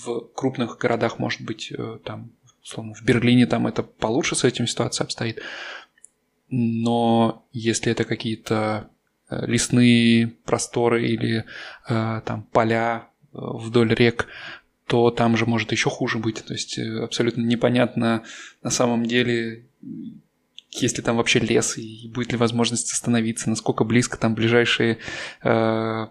в крупных городах, может быть, э, там условно, в Берлине там это получше с этим ситуация обстоит. Но если это какие-то лесные просторы или там поля вдоль рек, то там же может еще хуже быть. То есть абсолютно непонятно на самом деле, есть ли там вообще лес и будет ли возможность остановиться, насколько близко там ближайшие э,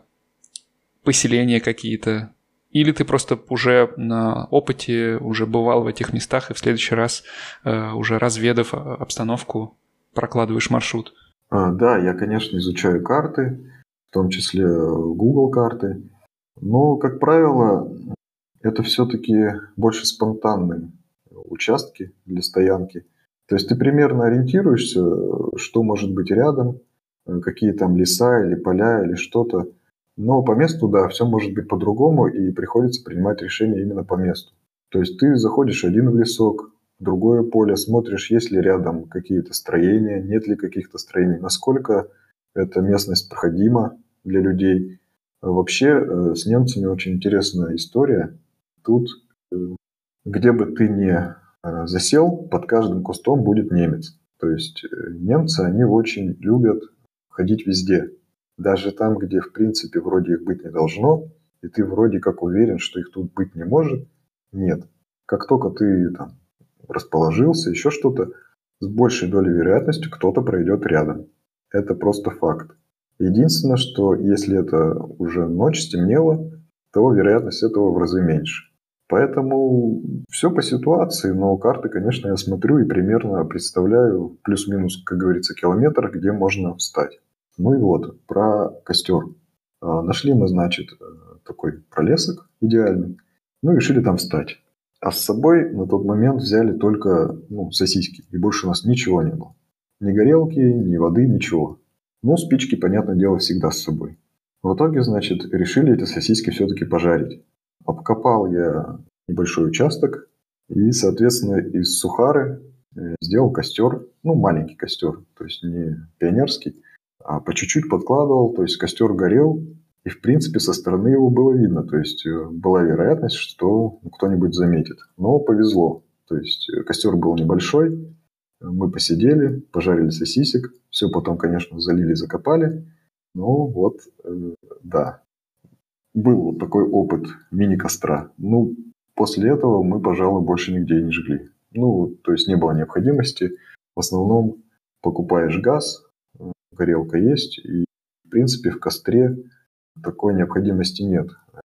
поселения какие-то. Или ты просто уже на опыте уже бывал в этих местах и в следующий раз э, уже разведав обстановку прокладываешь маршрут. А, да, я, конечно, изучаю карты, в том числе Google карты. Но, как правило, это все-таки больше спонтанные участки для стоянки. То есть ты примерно ориентируешься, что может быть рядом, какие там леса или поля или что-то. Но по месту, да, все может быть по-другому, и приходится принимать решение именно по месту. То есть ты заходишь один в лесок, в другое поле, смотришь, есть ли рядом какие-то строения, нет ли каких-то строений, насколько эта местность проходима для людей. Вообще э, с немцами очень интересная история. Тут, э, где бы ты ни э, засел, под каждым кустом будет немец. То есть немцы, они очень любят ходить везде. Даже там, где в принципе вроде их быть не должно, и ты вроде как уверен, что их тут быть не может, нет. Как только ты там расположился, еще что-то, с большей долей вероятности кто-то пройдет рядом. Это просто факт. Единственное, что если это уже ночь, стемнело, то вероятность этого в разы меньше. Поэтому все по ситуации, но карты, конечно, я смотрю и примерно представляю плюс-минус, как говорится, километр, где можно встать. Ну и вот, про костер. А, нашли мы, значит, э, такой пролесок идеальный, ну и решили там встать. А с собой на тот момент взяли только ну, сосиски, и больше у нас ничего не было. Ни горелки, ни воды, ничего. Ну, спички, понятное дело, всегда с собой. В итоге, значит, решили эти сосиски все-таки пожарить. Обкопал я небольшой участок и, соответственно, из сухары э, сделал костер, ну, маленький костер, то есть не пионерский, а по чуть-чуть подкладывал, то есть костер горел, и в принципе со стороны его было видно, то есть э, была вероятность, что кто-нибудь заметит. Но повезло, то есть э, костер был небольшой, мы посидели, пожарили сосисек, все потом, конечно, залили, закопали. Ну вот, э, да, был вот такой опыт мини-костра. Ну, после этого мы, пожалуй, больше нигде не жгли. Ну, то есть не было необходимости. В основном покупаешь газ, горелка есть, и, в принципе, в костре такой необходимости нет.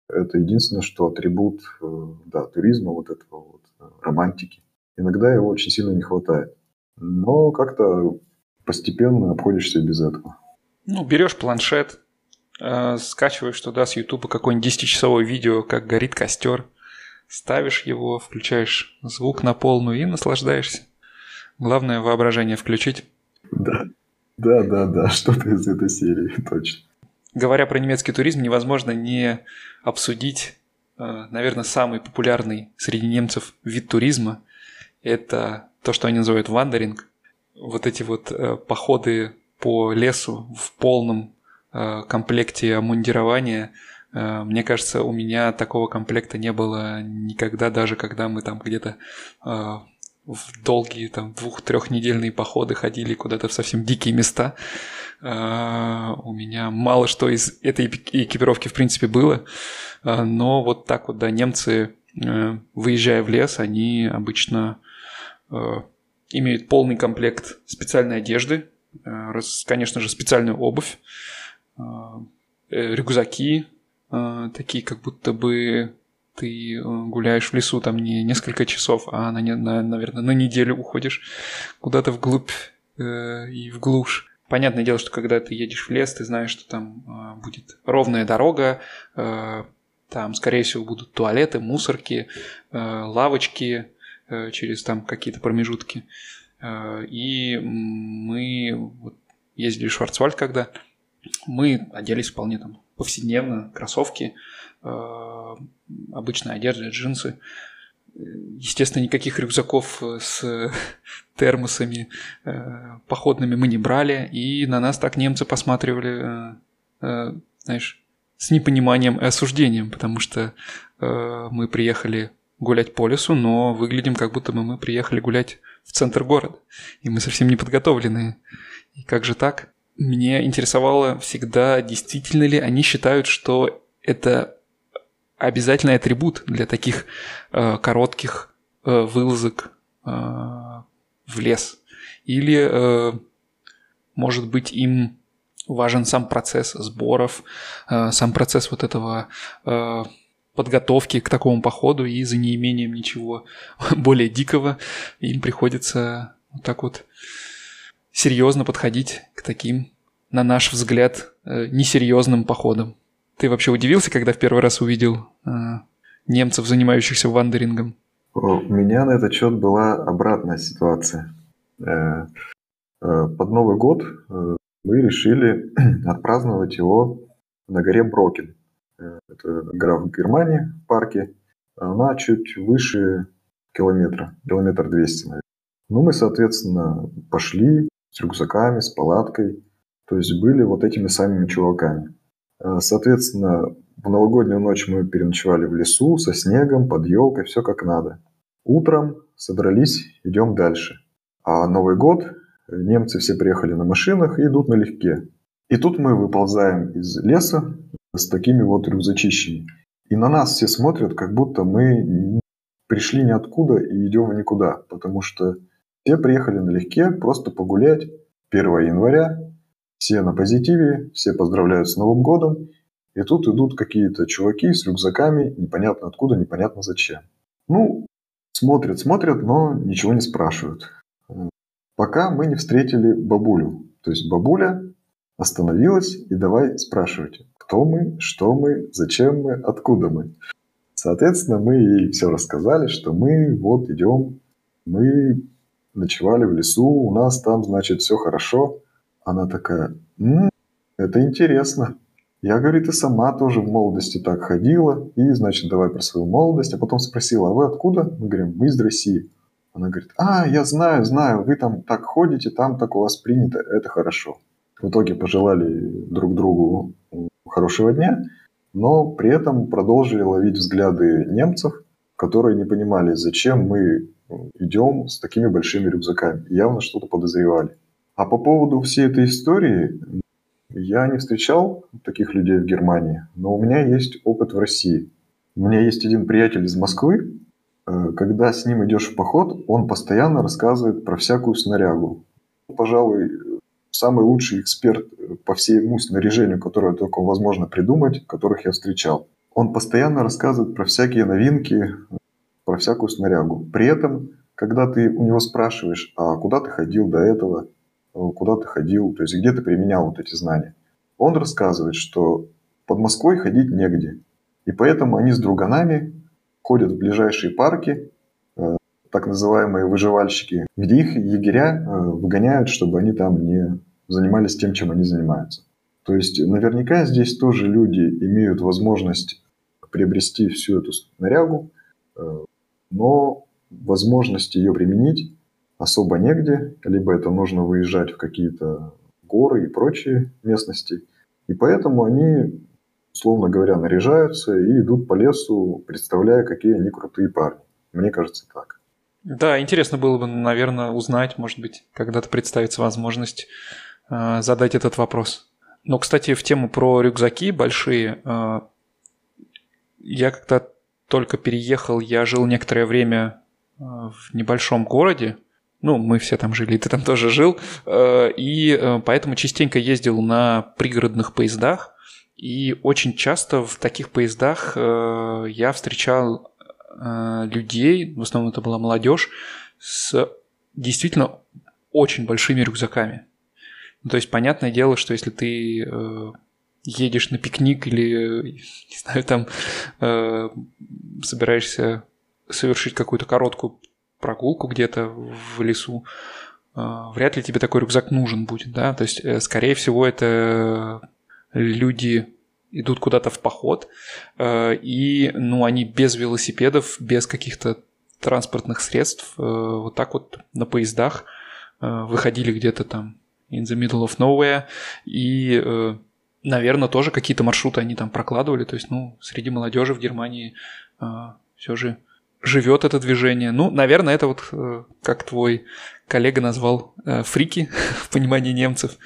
Это единственное, что атрибут э, да, туризма, вот этого вот, э, романтики. Иногда его очень сильно не хватает. Но как-то постепенно обходишься без этого. Ну, берешь планшет, э, скачиваешь туда с Ютуба какое-нибудь 10-часовое видео, как горит костер, ставишь его, включаешь звук на полную и наслаждаешься. Главное воображение включить. Да. Да, да, да, что-то из этой серии, точно. Говоря про немецкий туризм, невозможно не обсудить, э, наверное, самый популярный среди немцев вид туризма. Это то, что они называют вандеринг. Вот эти вот э, походы по лесу в полном комплекте обмундирования. Мне кажется, у меня такого комплекта не было никогда, даже когда мы там где-то в долгие там двух-трехнедельные походы ходили куда-то в совсем дикие места. У меня мало что из этой экипировки в принципе было, но вот так вот, да, немцы, выезжая в лес, они обычно имеют полный комплект специальной одежды, конечно же, специальную обувь, рюкзаки, такие как будто бы ты э, гуляешь в лесу там не несколько часов, а, на, на, наверное, на неделю уходишь куда-то вглубь э, и в. Понятное дело, что когда ты едешь в лес, ты знаешь, что там э, будет ровная дорога, э, там, скорее всего, будут туалеты, мусорки, э, лавочки э, через там какие-то промежутки. Э, и мы ездили в Шварцвальд, когда мы оделись вполне там повседневно, кроссовки, Э, обычная одежда, джинсы. Естественно, никаких рюкзаков с термосами э, походными мы не брали, и на нас так немцы посматривали, э, знаешь, с непониманием и осуждением, потому что мы приехали гулять по лесу, но выглядим как будто бы мы приехали гулять в центр города, и мы совсем не подготовленные. И как же так? Мне интересовало всегда, действительно ли они считают, что это обязательный атрибут для таких э, коротких э, вылазок э, в лес. Или, э, может быть, им важен сам процесс сборов, э, сам процесс вот этого э, подготовки к такому походу, и за неимением ничего более дикого им приходится вот так вот серьезно подходить к таким, на наш взгляд, э, несерьезным походам. Ты вообще удивился, когда в первый раз увидел э, немцев, занимающихся вандерингом? У меня на этот счет была обратная ситуация. Э, под Новый год мы решили отпраздновать его на горе Брокен. Это гора в Германии, в парке. Она чуть выше километра, километр двести, наверное. Ну, мы, соответственно, пошли с рюкзаками, с палаткой. То есть были вот этими самыми чуваками. Э, соответственно, в новогоднюю ночь мы переночевали в лесу со снегом, под елкой, все как надо. Утром собрались, идем дальше. А Новый год, немцы все приехали на машинах и идут налегке. И тут мы выползаем из леса с такими вот рюкзачищами. И на нас все смотрят, как будто мы пришли ниоткуда и идем в никуда. Потому что все приехали налегке, просто погулять. 1 января, все на позитиве, все поздравляют с Новым годом. И тут идут какие-то чуваки с рюкзаками, непонятно откуда, непонятно зачем. Ну, смотрят, смотрят, но ничего не спрашивают. Пока мы не встретили бабулю. То есть бабуля остановилась и давай спрашивать, кто мы, что мы, зачем мы, откуда мы. Соответственно, мы ей все рассказали, что мы вот идем, мы ночевали в лесу, у нас там, значит, все хорошо. Она такая, М, это интересно. Я, говорит, и сама тоже в молодости так ходила, и, значит, давай про свою молодость. А потом спросила, а вы откуда? Мы говорим, мы из России. Она говорит, а, я знаю, знаю, вы там так ходите, там так у вас принято, это хорошо. В итоге пожелали друг другу хорошего дня, но при этом продолжили ловить взгляды немцев, которые не понимали, зачем мы идем с такими большими рюкзаками. Явно что-то подозревали. А по поводу всей этой истории, я не встречал таких людей в Германии, но у меня есть опыт в России. У меня есть один приятель из Москвы. Э, когда с ним идешь в поход, он постоянно рассказывает про всякую снарягу. Пожалуй, самый лучший эксперт по всему снаряжению, которое только возможно придумать, которых я встречал. Он постоянно рассказывает про всякие новинки, про всякую снарягу. При этом, когда ты у него спрашиваешь, а куда ты ходил до этого, э, куда ты ходил, то есть где ты применял вот эти знания, он рассказывает, что под Москвой ходить негде. И поэтому они с друганами ходят в ближайшие парки, э, так называемые выживальщики, где их егеря э, выгоняют, чтобы они там не занимались тем, чем они занимаются. То есть наверняка здесь тоже люди имеют возможность приобрести всю эту снарягу, но возможности ее применить особо негде, либо это нужно выезжать в какие-то горы и прочие местности. И поэтому они, условно говоря, наряжаются и идут по лесу, представляя, какие они крутые парни. Мне кажется так. Да, интересно было бы, наверное, узнать, может быть, когда-то представится возможность э, задать этот вопрос. Но, кстати, в тему про рюкзаки большие, э, я как-то только переехал, я жил некоторое время э, в небольшом городе, ну, мы все там жили, ты там тоже жил, э, и э, поэтому частенько ездил на пригородных поездах, и очень часто в таких поездах я встречал людей, в основном это была молодежь, с действительно очень большими рюкзаками. Ну, то есть, понятное дело, что если ты едешь на пикник или, не знаю, там э, собираешься совершить какую-то короткую прогулку где-то в лесу, э, вряд ли тебе такой рюкзак нужен будет, да, то есть, э, скорее всего, это люди идут куда-то в поход, э, и, ну, они без велосипедов, без каких-то транспортных средств, э, вот так вот на поездах э, выходили где-то там in the middle of nowhere, и э, наверное, тоже какие-то маршруты они там прокладывали. То есть, ну, среди молодежи в Германии э, все же живет это движение. Ну, наверное, это вот, э, как твой коллега назвал, э, фрики в понимании немцев.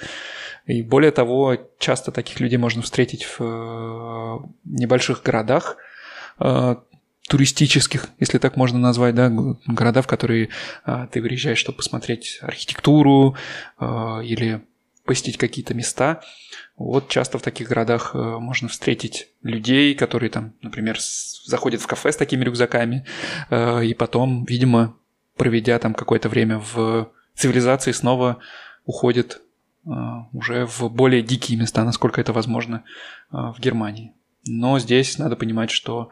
И более того, часто таких людей можно встретить в э, небольших городах, э, туристических, если так можно назвать, да, города, в которые а, ты выезжаешь, чтобы посмотреть архитектуру а, или посетить какие-то места. Вот часто в таких городах а, можно встретить людей, которые там, например, заходят в кафе с такими рюкзаками, а, и потом, видимо, проведя там какое-то время в цивилизации, снова уходят а, уже в более дикие места, насколько это возможно в Германии. Но здесь надо понимать, что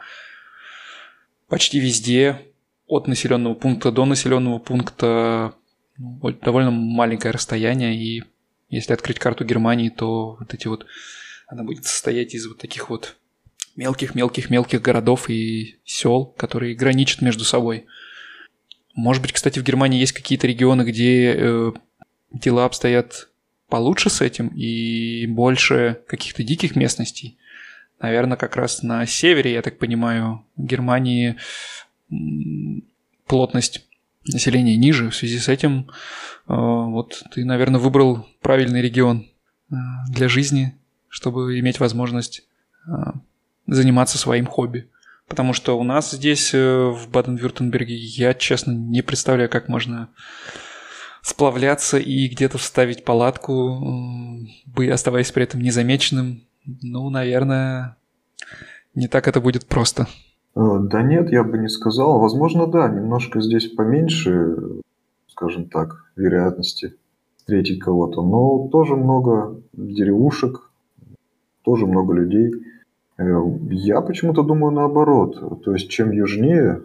почти везде от населенного пункта до населенного пункта ну, довольно маленькое расстояние, и если открыть карту Германии, то вот эти вот она будет состоять из вот таких вот мелких-мелких-мелких городов и сел, которые граничат между собой. Может быть, кстати, в Германии есть какие-то регионы, где э, дела обстоят получше с этим и больше каких-то диких местностей наверное, как раз на севере, я так понимаю, Германии плотность населения ниже. В связи с этим э, вот ты, наверное, выбрал правильный регион э, для жизни, чтобы иметь возможность э, заниматься своим хобби. Потому что у нас здесь, в Баден-Вюртемберге, я, честно, не представляю, как можно сплавляться и где-то вставить палатку, оставаясь при этом незамеченным, ну, наверное, не так это будет просто. Э, да нет, я бы не сказал. Возможно, да, немножко здесь поменьше, скажем так, вероятности встретить кого-то. Но тоже много деревушек, тоже много людей. Э, я почему-то думаю наоборот. То есть, чем южнее,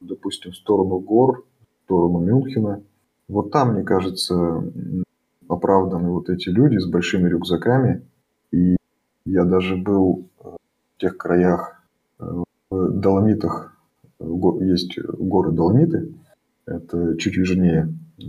допустим, в сторону гор, в сторону Мюнхена, вот там, мне кажется, оправданы вот эти люди с большими рюкзаками. И я даже был э, в тех краях, Доломитах, есть горы Доломиты, это чуть южнее, э,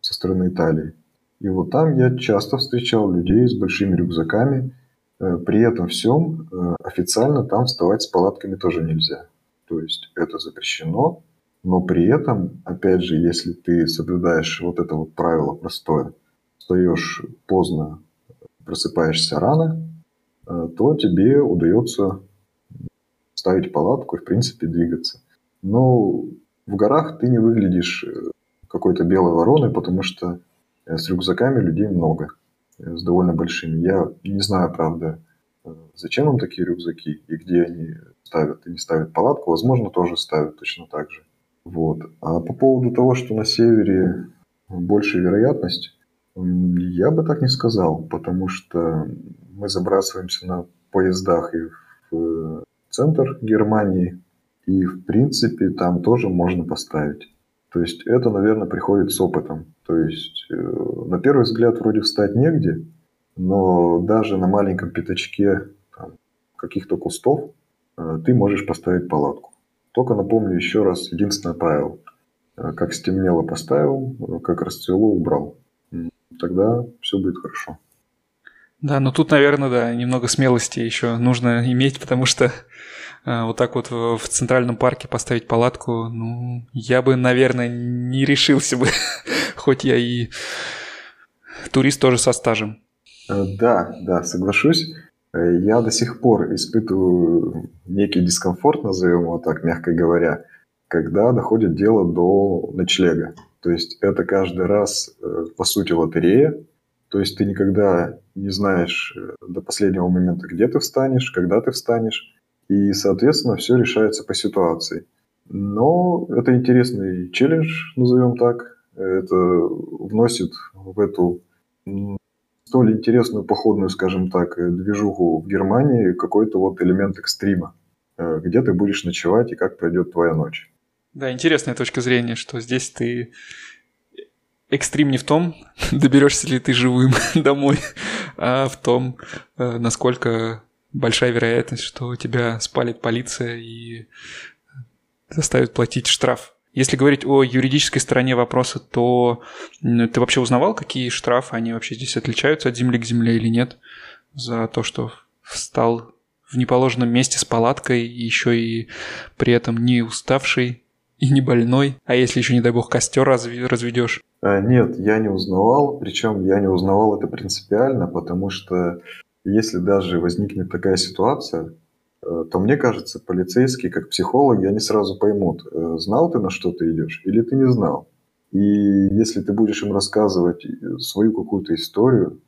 со стороны Италии. И вот там я часто встречал людей с большими рюкзаками. При этом всем официально там вставать с палатками тоже нельзя. То есть это запрещено, но при этом, опять же, если ты соблюдаешь вот это вот правило простое, встаешь поздно, просыпаешься рано, Э, то тебе удается ставить палатку и, в принципе, двигаться. Но в горах ты не выглядишь э, какой-то белой вороной, потому что э, с рюкзаками людей много, с довольно большими. Я не знаю, правда, зачем им такие рюкзаки и где они ставят и не ставят палатку. Возможно, тоже ставят точно так же. Вот. А по поводу того, что на севере большая вероятность, я бы так не сказал, потому что мы забрасываемся на поездах и в центр Германии, и в принципе там тоже можно поставить. То есть это, наверное, приходит с опытом. То есть э, на первый взгляд вроде встать негде, но даже на маленьком пятачке каких-то кустов э, ты можешь поставить палатку. Только напомню еще раз единственное правило. Э, как стемнело поставил, как расцвело убрал. Тогда все будет хорошо. Да, но тут, наверное, да, немного смелости еще нужно иметь, потому что э, вот так вот в, центральном парке поставить палатку, ну, я бы, наверное, не решился бы, хоть я и турист тоже со стажем. Э, да, да, соглашусь. Э, я до сих пор испытываю некий дискомфорт, назовем его так, мягко говоря, когда доходит дело до ночлега. То есть это каждый раз, по сути, лотерея, то есть ты никогда не знаешь э, до последнего момента, где ты встанешь, когда ты встанешь. И, соответственно, все решается по ситуации. Но это интересный челлендж, назовем так. Это вносит в эту столь интересную походную, скажем так, движуху в Германии какой-то вот элемент экстрима. Э, где ты будешь ночевать и как пройдет твоя ночь. Да, интересная точка зрения, что здесь ты экстрим не в том, доберешься ли ты живым домой, а в том, э, насколько большая вероятность, что тебя спалит полиция и заставит платить штраф. Если говорить о юридической стороне вопроса, то ты вообще узнавал, какие штрафы, они вообще здесь отличаются от земли к земле или нет, за то, что встал в неположенном месте с палаткой, еще и при этом не уставший, и не больной? А если еще, не дай бог, костер разведешь? А, нет, я не узнавал. Причем я не узнавал это принципиально, потому что если даже возникнет такая ситуация, э, то мне кажется, полицейские, как психологи, они сразу поймут, э, знал ты, на что ты идешь, или ты не знал. И если ты будешь им рассказывать э, свою какую-то историю,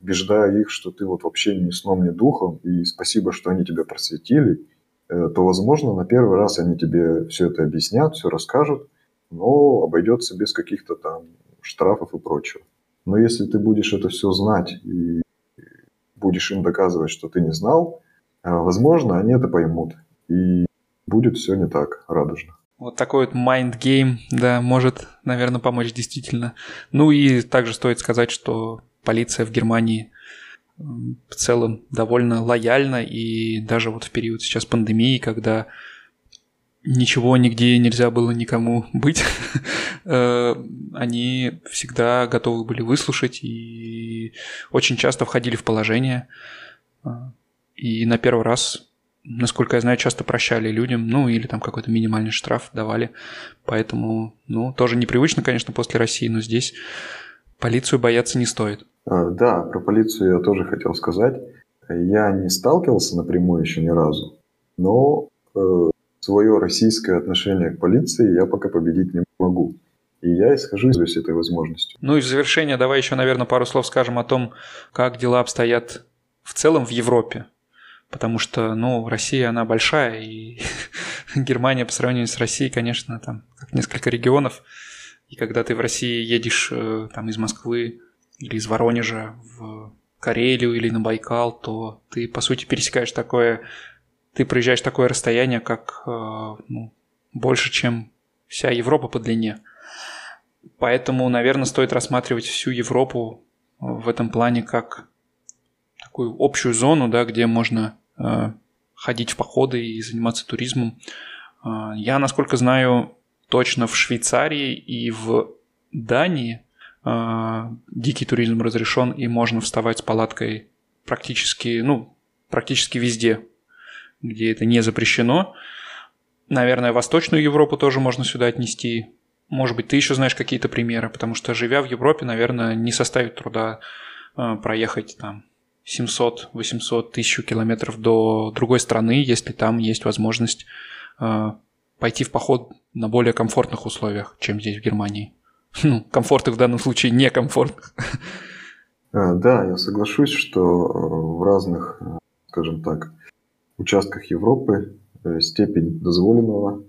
убеждая их, что ты вот вообще ни сном, ни духом, и спасибо, что они тебя просветили, то, возможно, на первый раз они тебе все это объяснят, все расскажут, но обойдется без каких-то там штрафов и прочего. Но если ты будешь это все знать и будешь им доказывать, что ты не знал, а, возможно, они это поймут. И будет все не так радужно. Вот такой вот game, да, может, наверное, помочь действительно. Ну и также стоит сказать, что полиция в Германии в целом довольно лояльна, и даже вот в период сейчас пандемии, когда ничего нигде нельзя было никому быть, э, они всегда готовы были выслушать и очень часто входили в положение. А, и на первый раз, насколько я знаю, часто прощали людям, ну или там какой-то минимальный штраф давали. Поэтому, ну, тоже непривычно, конечно, после России, но здесь полицию бояться не стоит. А, да, про полицию я тоже хотел сказать. Я не сталкивался напрямую еще ни разу, но э, свое российское отношение к полиции я пока победить не могу. И я исхожу из этой возможностью. Ну и в завершение давай еще, наверное, пару слов скажем о том, как дела обстоят в целом в Европе. Потому что, ну, Россия, она большая, и Германия по сравнению с Россией, конечно, там как несколько регионов. И когда ты в России едешь э, там из Москвы или из Воронежа в Карелию или на Байкал, то ты, по сути, пересекаешь такое ты проезжаешь такое расстояние, как э, ну, больше, чем вся Европа по длине. Поэтому, наверное, стоит рассматривать всю Европу в этом плане как такую общую зону, да, где можно э, ходить в походы и заниматься туризмом. Э, я, насколько знаю, точно в Швейцарии и в Дании э, дикий туризм разрешен и можно вставать с палаткой практически, ну, практически везде где это не запрещено. Наверное, Восточную Европу тоже можно сюда отнести. Может быть, ты еще знаешь какие-то примеры, потому что, живя в Европе, наверное, не составит труда э, проехать там 700, 800, 1000 километров до другой страны, если там есть возможность э, пойти в поход на более комфортных условиях, чем здесь в Германии. Ну, комфортных в данном случае некомфортных. А, да, я соглашусь, что э, в разных, скажем так, участках Европы э, степень дозволенного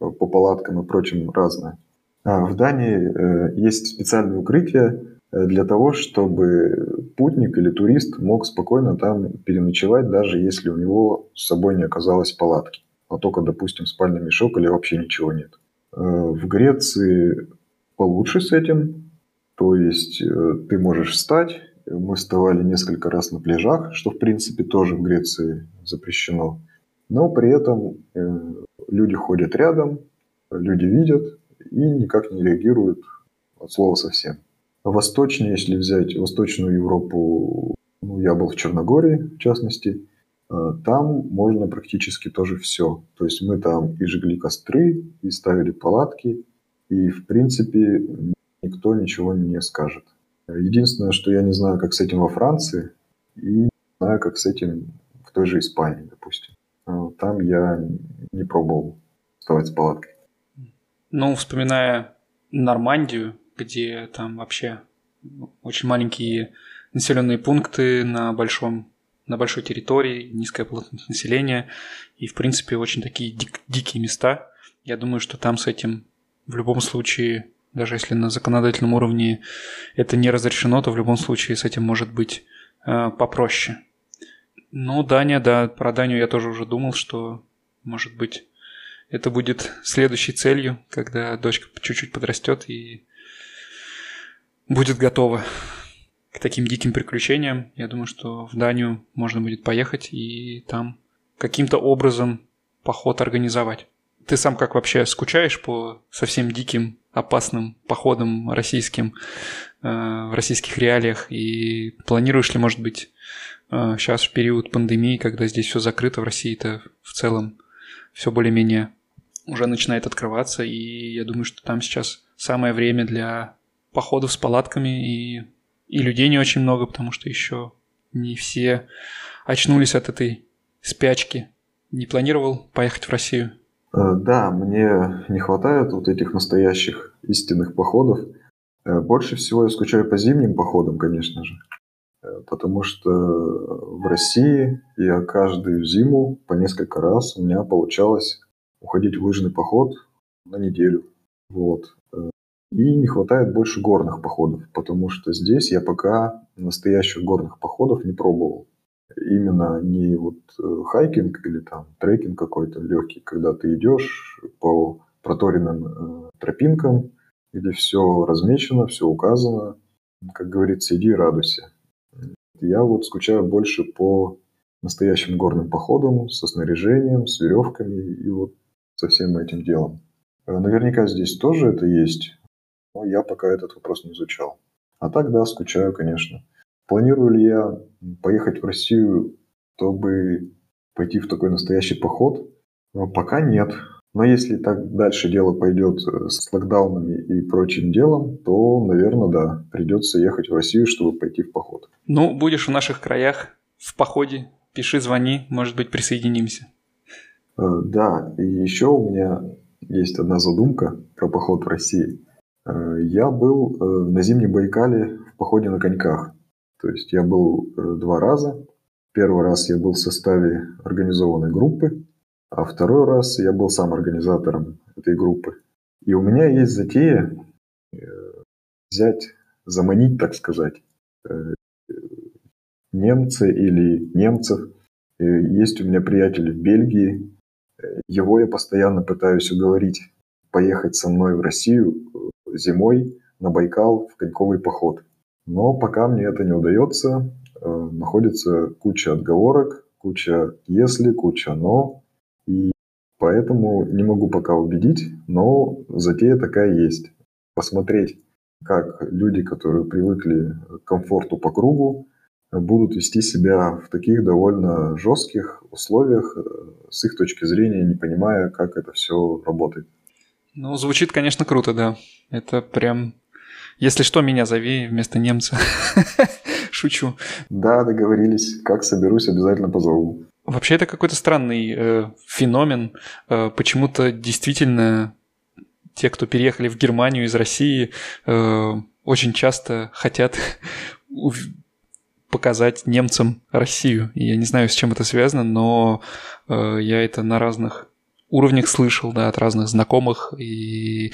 э, по палаткам и прочим разная. А в Дании э, есть специальные укрытия для того, чтобы путник или турист мог спокойно там переночевать, даже если у него с собой не оказалось палатки, а только, допустим, спальный мешок или вообще ничего нет. В Греции получше с этим, то есть ты можешь встать, мы вставали несколько раз на пляжах, что в принципе тоже в Греции запрещено. Но при этом э, люди ходят рядом, люди видят и никак не реагируют от слова совсем. Восточнее, если взять Восточную Европу, ну, я был в Черногории, в частности, э, там можно практически тоже все. То есть мы там и жгли костры, и ставили палатки, и в принципе никто ничего не скажет. Единственное, что я не знаю, как с этим во Франции, и не знаю, как с этим в той же Испании, допустим. А там я не пробовал вставать с палаткой. Ну, вспоминая Нормандию, где там вообще очень маленькие населенные пункты на большом на большой территории, низкая плотность населения и, в принципе, очень такие дик- дикие места. Я думаю, что там с этим в любом случае даже если на законодательном уровне это не разрешено, то в любом случае с этим может быть э, попроще. Ну, Дания, да, про Данию я тоже уже думал, что, может быть, это будет следующей целью, когда дочка чуть-чуть подрастет и будет готова к таким диким приключениям. Я думаю, что в Данию можно будет поехать и там каким-то образом поход организовать. Ты сам как вообще скучаешь по совсем диким, опасным походам российским э, в российских реалиях? И планируешь ли, может быть, э, сейчас в период пандемии, когда здесь все закрыто в России-то в целом все более-менее уже начинает открываться, и я думаю, что там сейчас самое время для походов с палатками, и, и людей не очень много, потому что еще не все очнулись от этой спячки. Не планировал поехать в Россию? Э, да, мне не хватает вот этих настоящих истинных походов. Э, больше всего я скучаю по зимним походам, конечно же. Э, потому что в России я каждую зиму по несколько раз у меня получалось уходить в лыжный поход на неделю. Вот. И не хватает больше горных походов, потому что здесь я пока настоящих горных походов не пробовал. Именно не вот э, хайкинг или там трекинг какой-то легкий, когда ты идешь по проторенным э, тропинкам, где все размечено, все указано. Как говорится, иди и радуйся. Я вот скучаю больше по настоящим горным походам со снаряжением, с веревками и вот со всем этим делом. Э, наверняка здесь тоже это есть, но я пока этот вопрос не изучал. А так, да, скучаю, конечно. Планирую ли я поехать в Россию, чтобы пойти в такой настоящий поход? Ну, пока нет. Но если так дальше дело пойдет э, с локдаунами и прочим делом, то, наверное, да, придется ехать в Россию, чтобы пойти в поход. Ну, будешь в наших краях в походе, пиши, звони, может быть, присоединимся. Э, да, и еще у меня есть одна задумка про поход в России. Э, я был на зимнем Байкале в походе на коньках. То есть я был два раза. Первый раз я был в составе организованной группы, а второй раз я был сам организатором этой группы. И у меня есть затея э, взять, заманить, так сказать, э, немцы или немцев. Есть у меня приятель в Бельгии. Его я постоянно пытаюсь уговорить поехать со мной в Россию э, зимой на Байкал в коньковый поход. Но пока мне это не удается, находится куча отговорок, куча «если», куча «но», и поэтому не могу пока убедить, но затея такая есть. Посмотреть, как люди, которые привыкли к комфорту по кругу, будут вести себя в таких довольно жестких условиях, с их точки зрения, не понимая, как это все работает. Ну, звучит, конечно, круто, да. Это прям... Если что, меня зови вместо немца. Шучу. Да, договорились. Как соберусь, обязательно позову. Вообще это какой-то странный э, феномен. Э, почему-то действительно те, кто переехали в Германию из России, э, очень часто хотят показать немцам Россию. И я не знаю, с чем это связано, но э, я это на разных уровнях слышал, да, от разных знакомых. И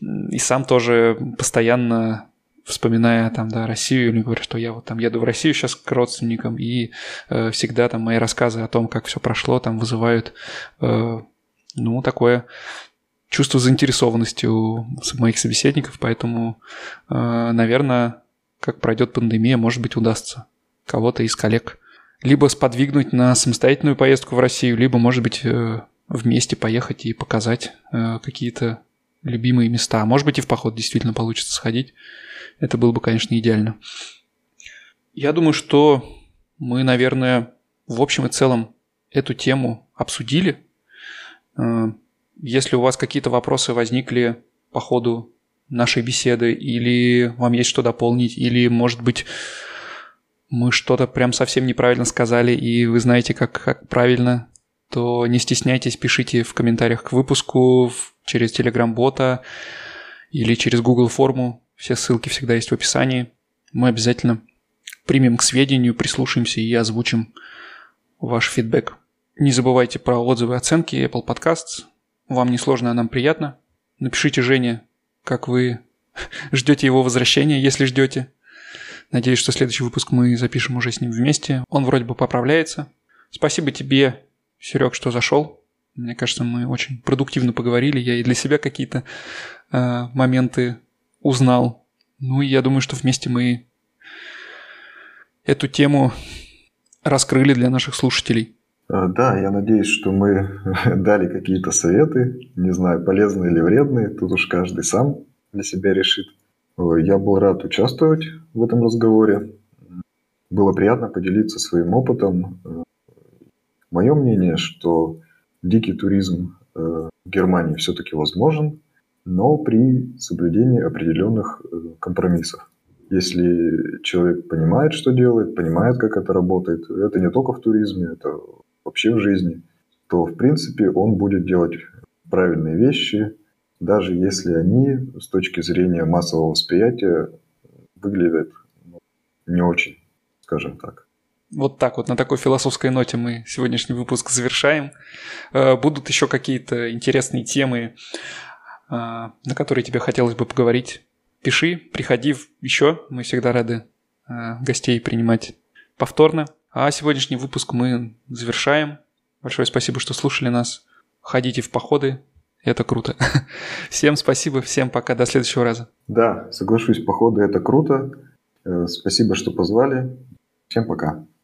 и сам тоже постоянно вспоминая там, да, Россию, или говорю, что я вот там еду в Россию сейчас к родственникам, и э, всегда там мои рассказы о том, как все прошло, там вызывают, э, ну, такое чувство заинтересованности у моих собеседников, поэтому, э, наверное, как пройдет пандемия, может быть, удастся кого-то из коллег либо сподвигнуть на самостоятельную поездку в Россию, либо, может быть, э, вместе поехать и показать э, какие-то любимые места. Может быть, и в поход действительно получится сходить. Это было бы, конечно, идеально. Я думаю, что мы, наверное, в общем и целом эту тему обсудили. Э, если у вас какие-то вопросы возникли по ходу нашей беседы, или вам есть что дополнить, или, может быть, мы что-то прям совсем неправильно сказали, и вы знаете, как, как правильно, то не стесняйтесь, пишите в комментариях к выпуску через Telegram-бота или через Google форму. Все ссылки всегда есть в описании. Мы обязательно примем к сведению, прислушаемся и озвучим ваш фидбэк. Не забывайте про отзывы и оценки Apple Podcasts. Вам не сложно, а нам приятно. Напишите Жене, как вы ждете его возвращения, если ждете. Надеюсь, что следующий выпуск мы запишем уже с ним вместе. Он вроде бы поправляется. Спасибо тебе, Серег, что зашел. Мне кажется, мы очень продуктивно поговорили. Я и для себя какие-то э, моменты узнал. Ну и я думаю, что вместе мы эту тему раскрыли для наших слушателей. Э, да, я надеюсь, что мы дали какие-то советы, не знаю, полезные или вредные, тут уж каждый сам для себя решит. Я был рад участвовать в этом разговоре. Было приятно поделиться своим опытом. Мое мнение, что дикий туризм в Германии все-таки возможен, но при соблюдении определенных компромиссов. Если человек понимает, что делает, понимает, как это работает, это не только в туризме, это вообще в жизни, то, в принципе, он будет делать правильные вещи, даже если они с точки зрения массового восприятия выглядят ну, не очень, скажем так. Вот так вот, на такой философской ноте мы сегодняшний выпуск завершаем. Э, будут еще какие-то интересные темы, э, на которые тебе хотелось бы поговорить. Пиши, приходи еще, мы всегда рады э, гостей принимать повторно. А сегодняшний выпуск мы завершаем. Большое спасибо, что слушали нас. Ходите в походы, это круто. Всем спасибо, всем пока, до следующего раза. Да, соглашусь, походы это круто. Спасибо, что позвали. Всем пока.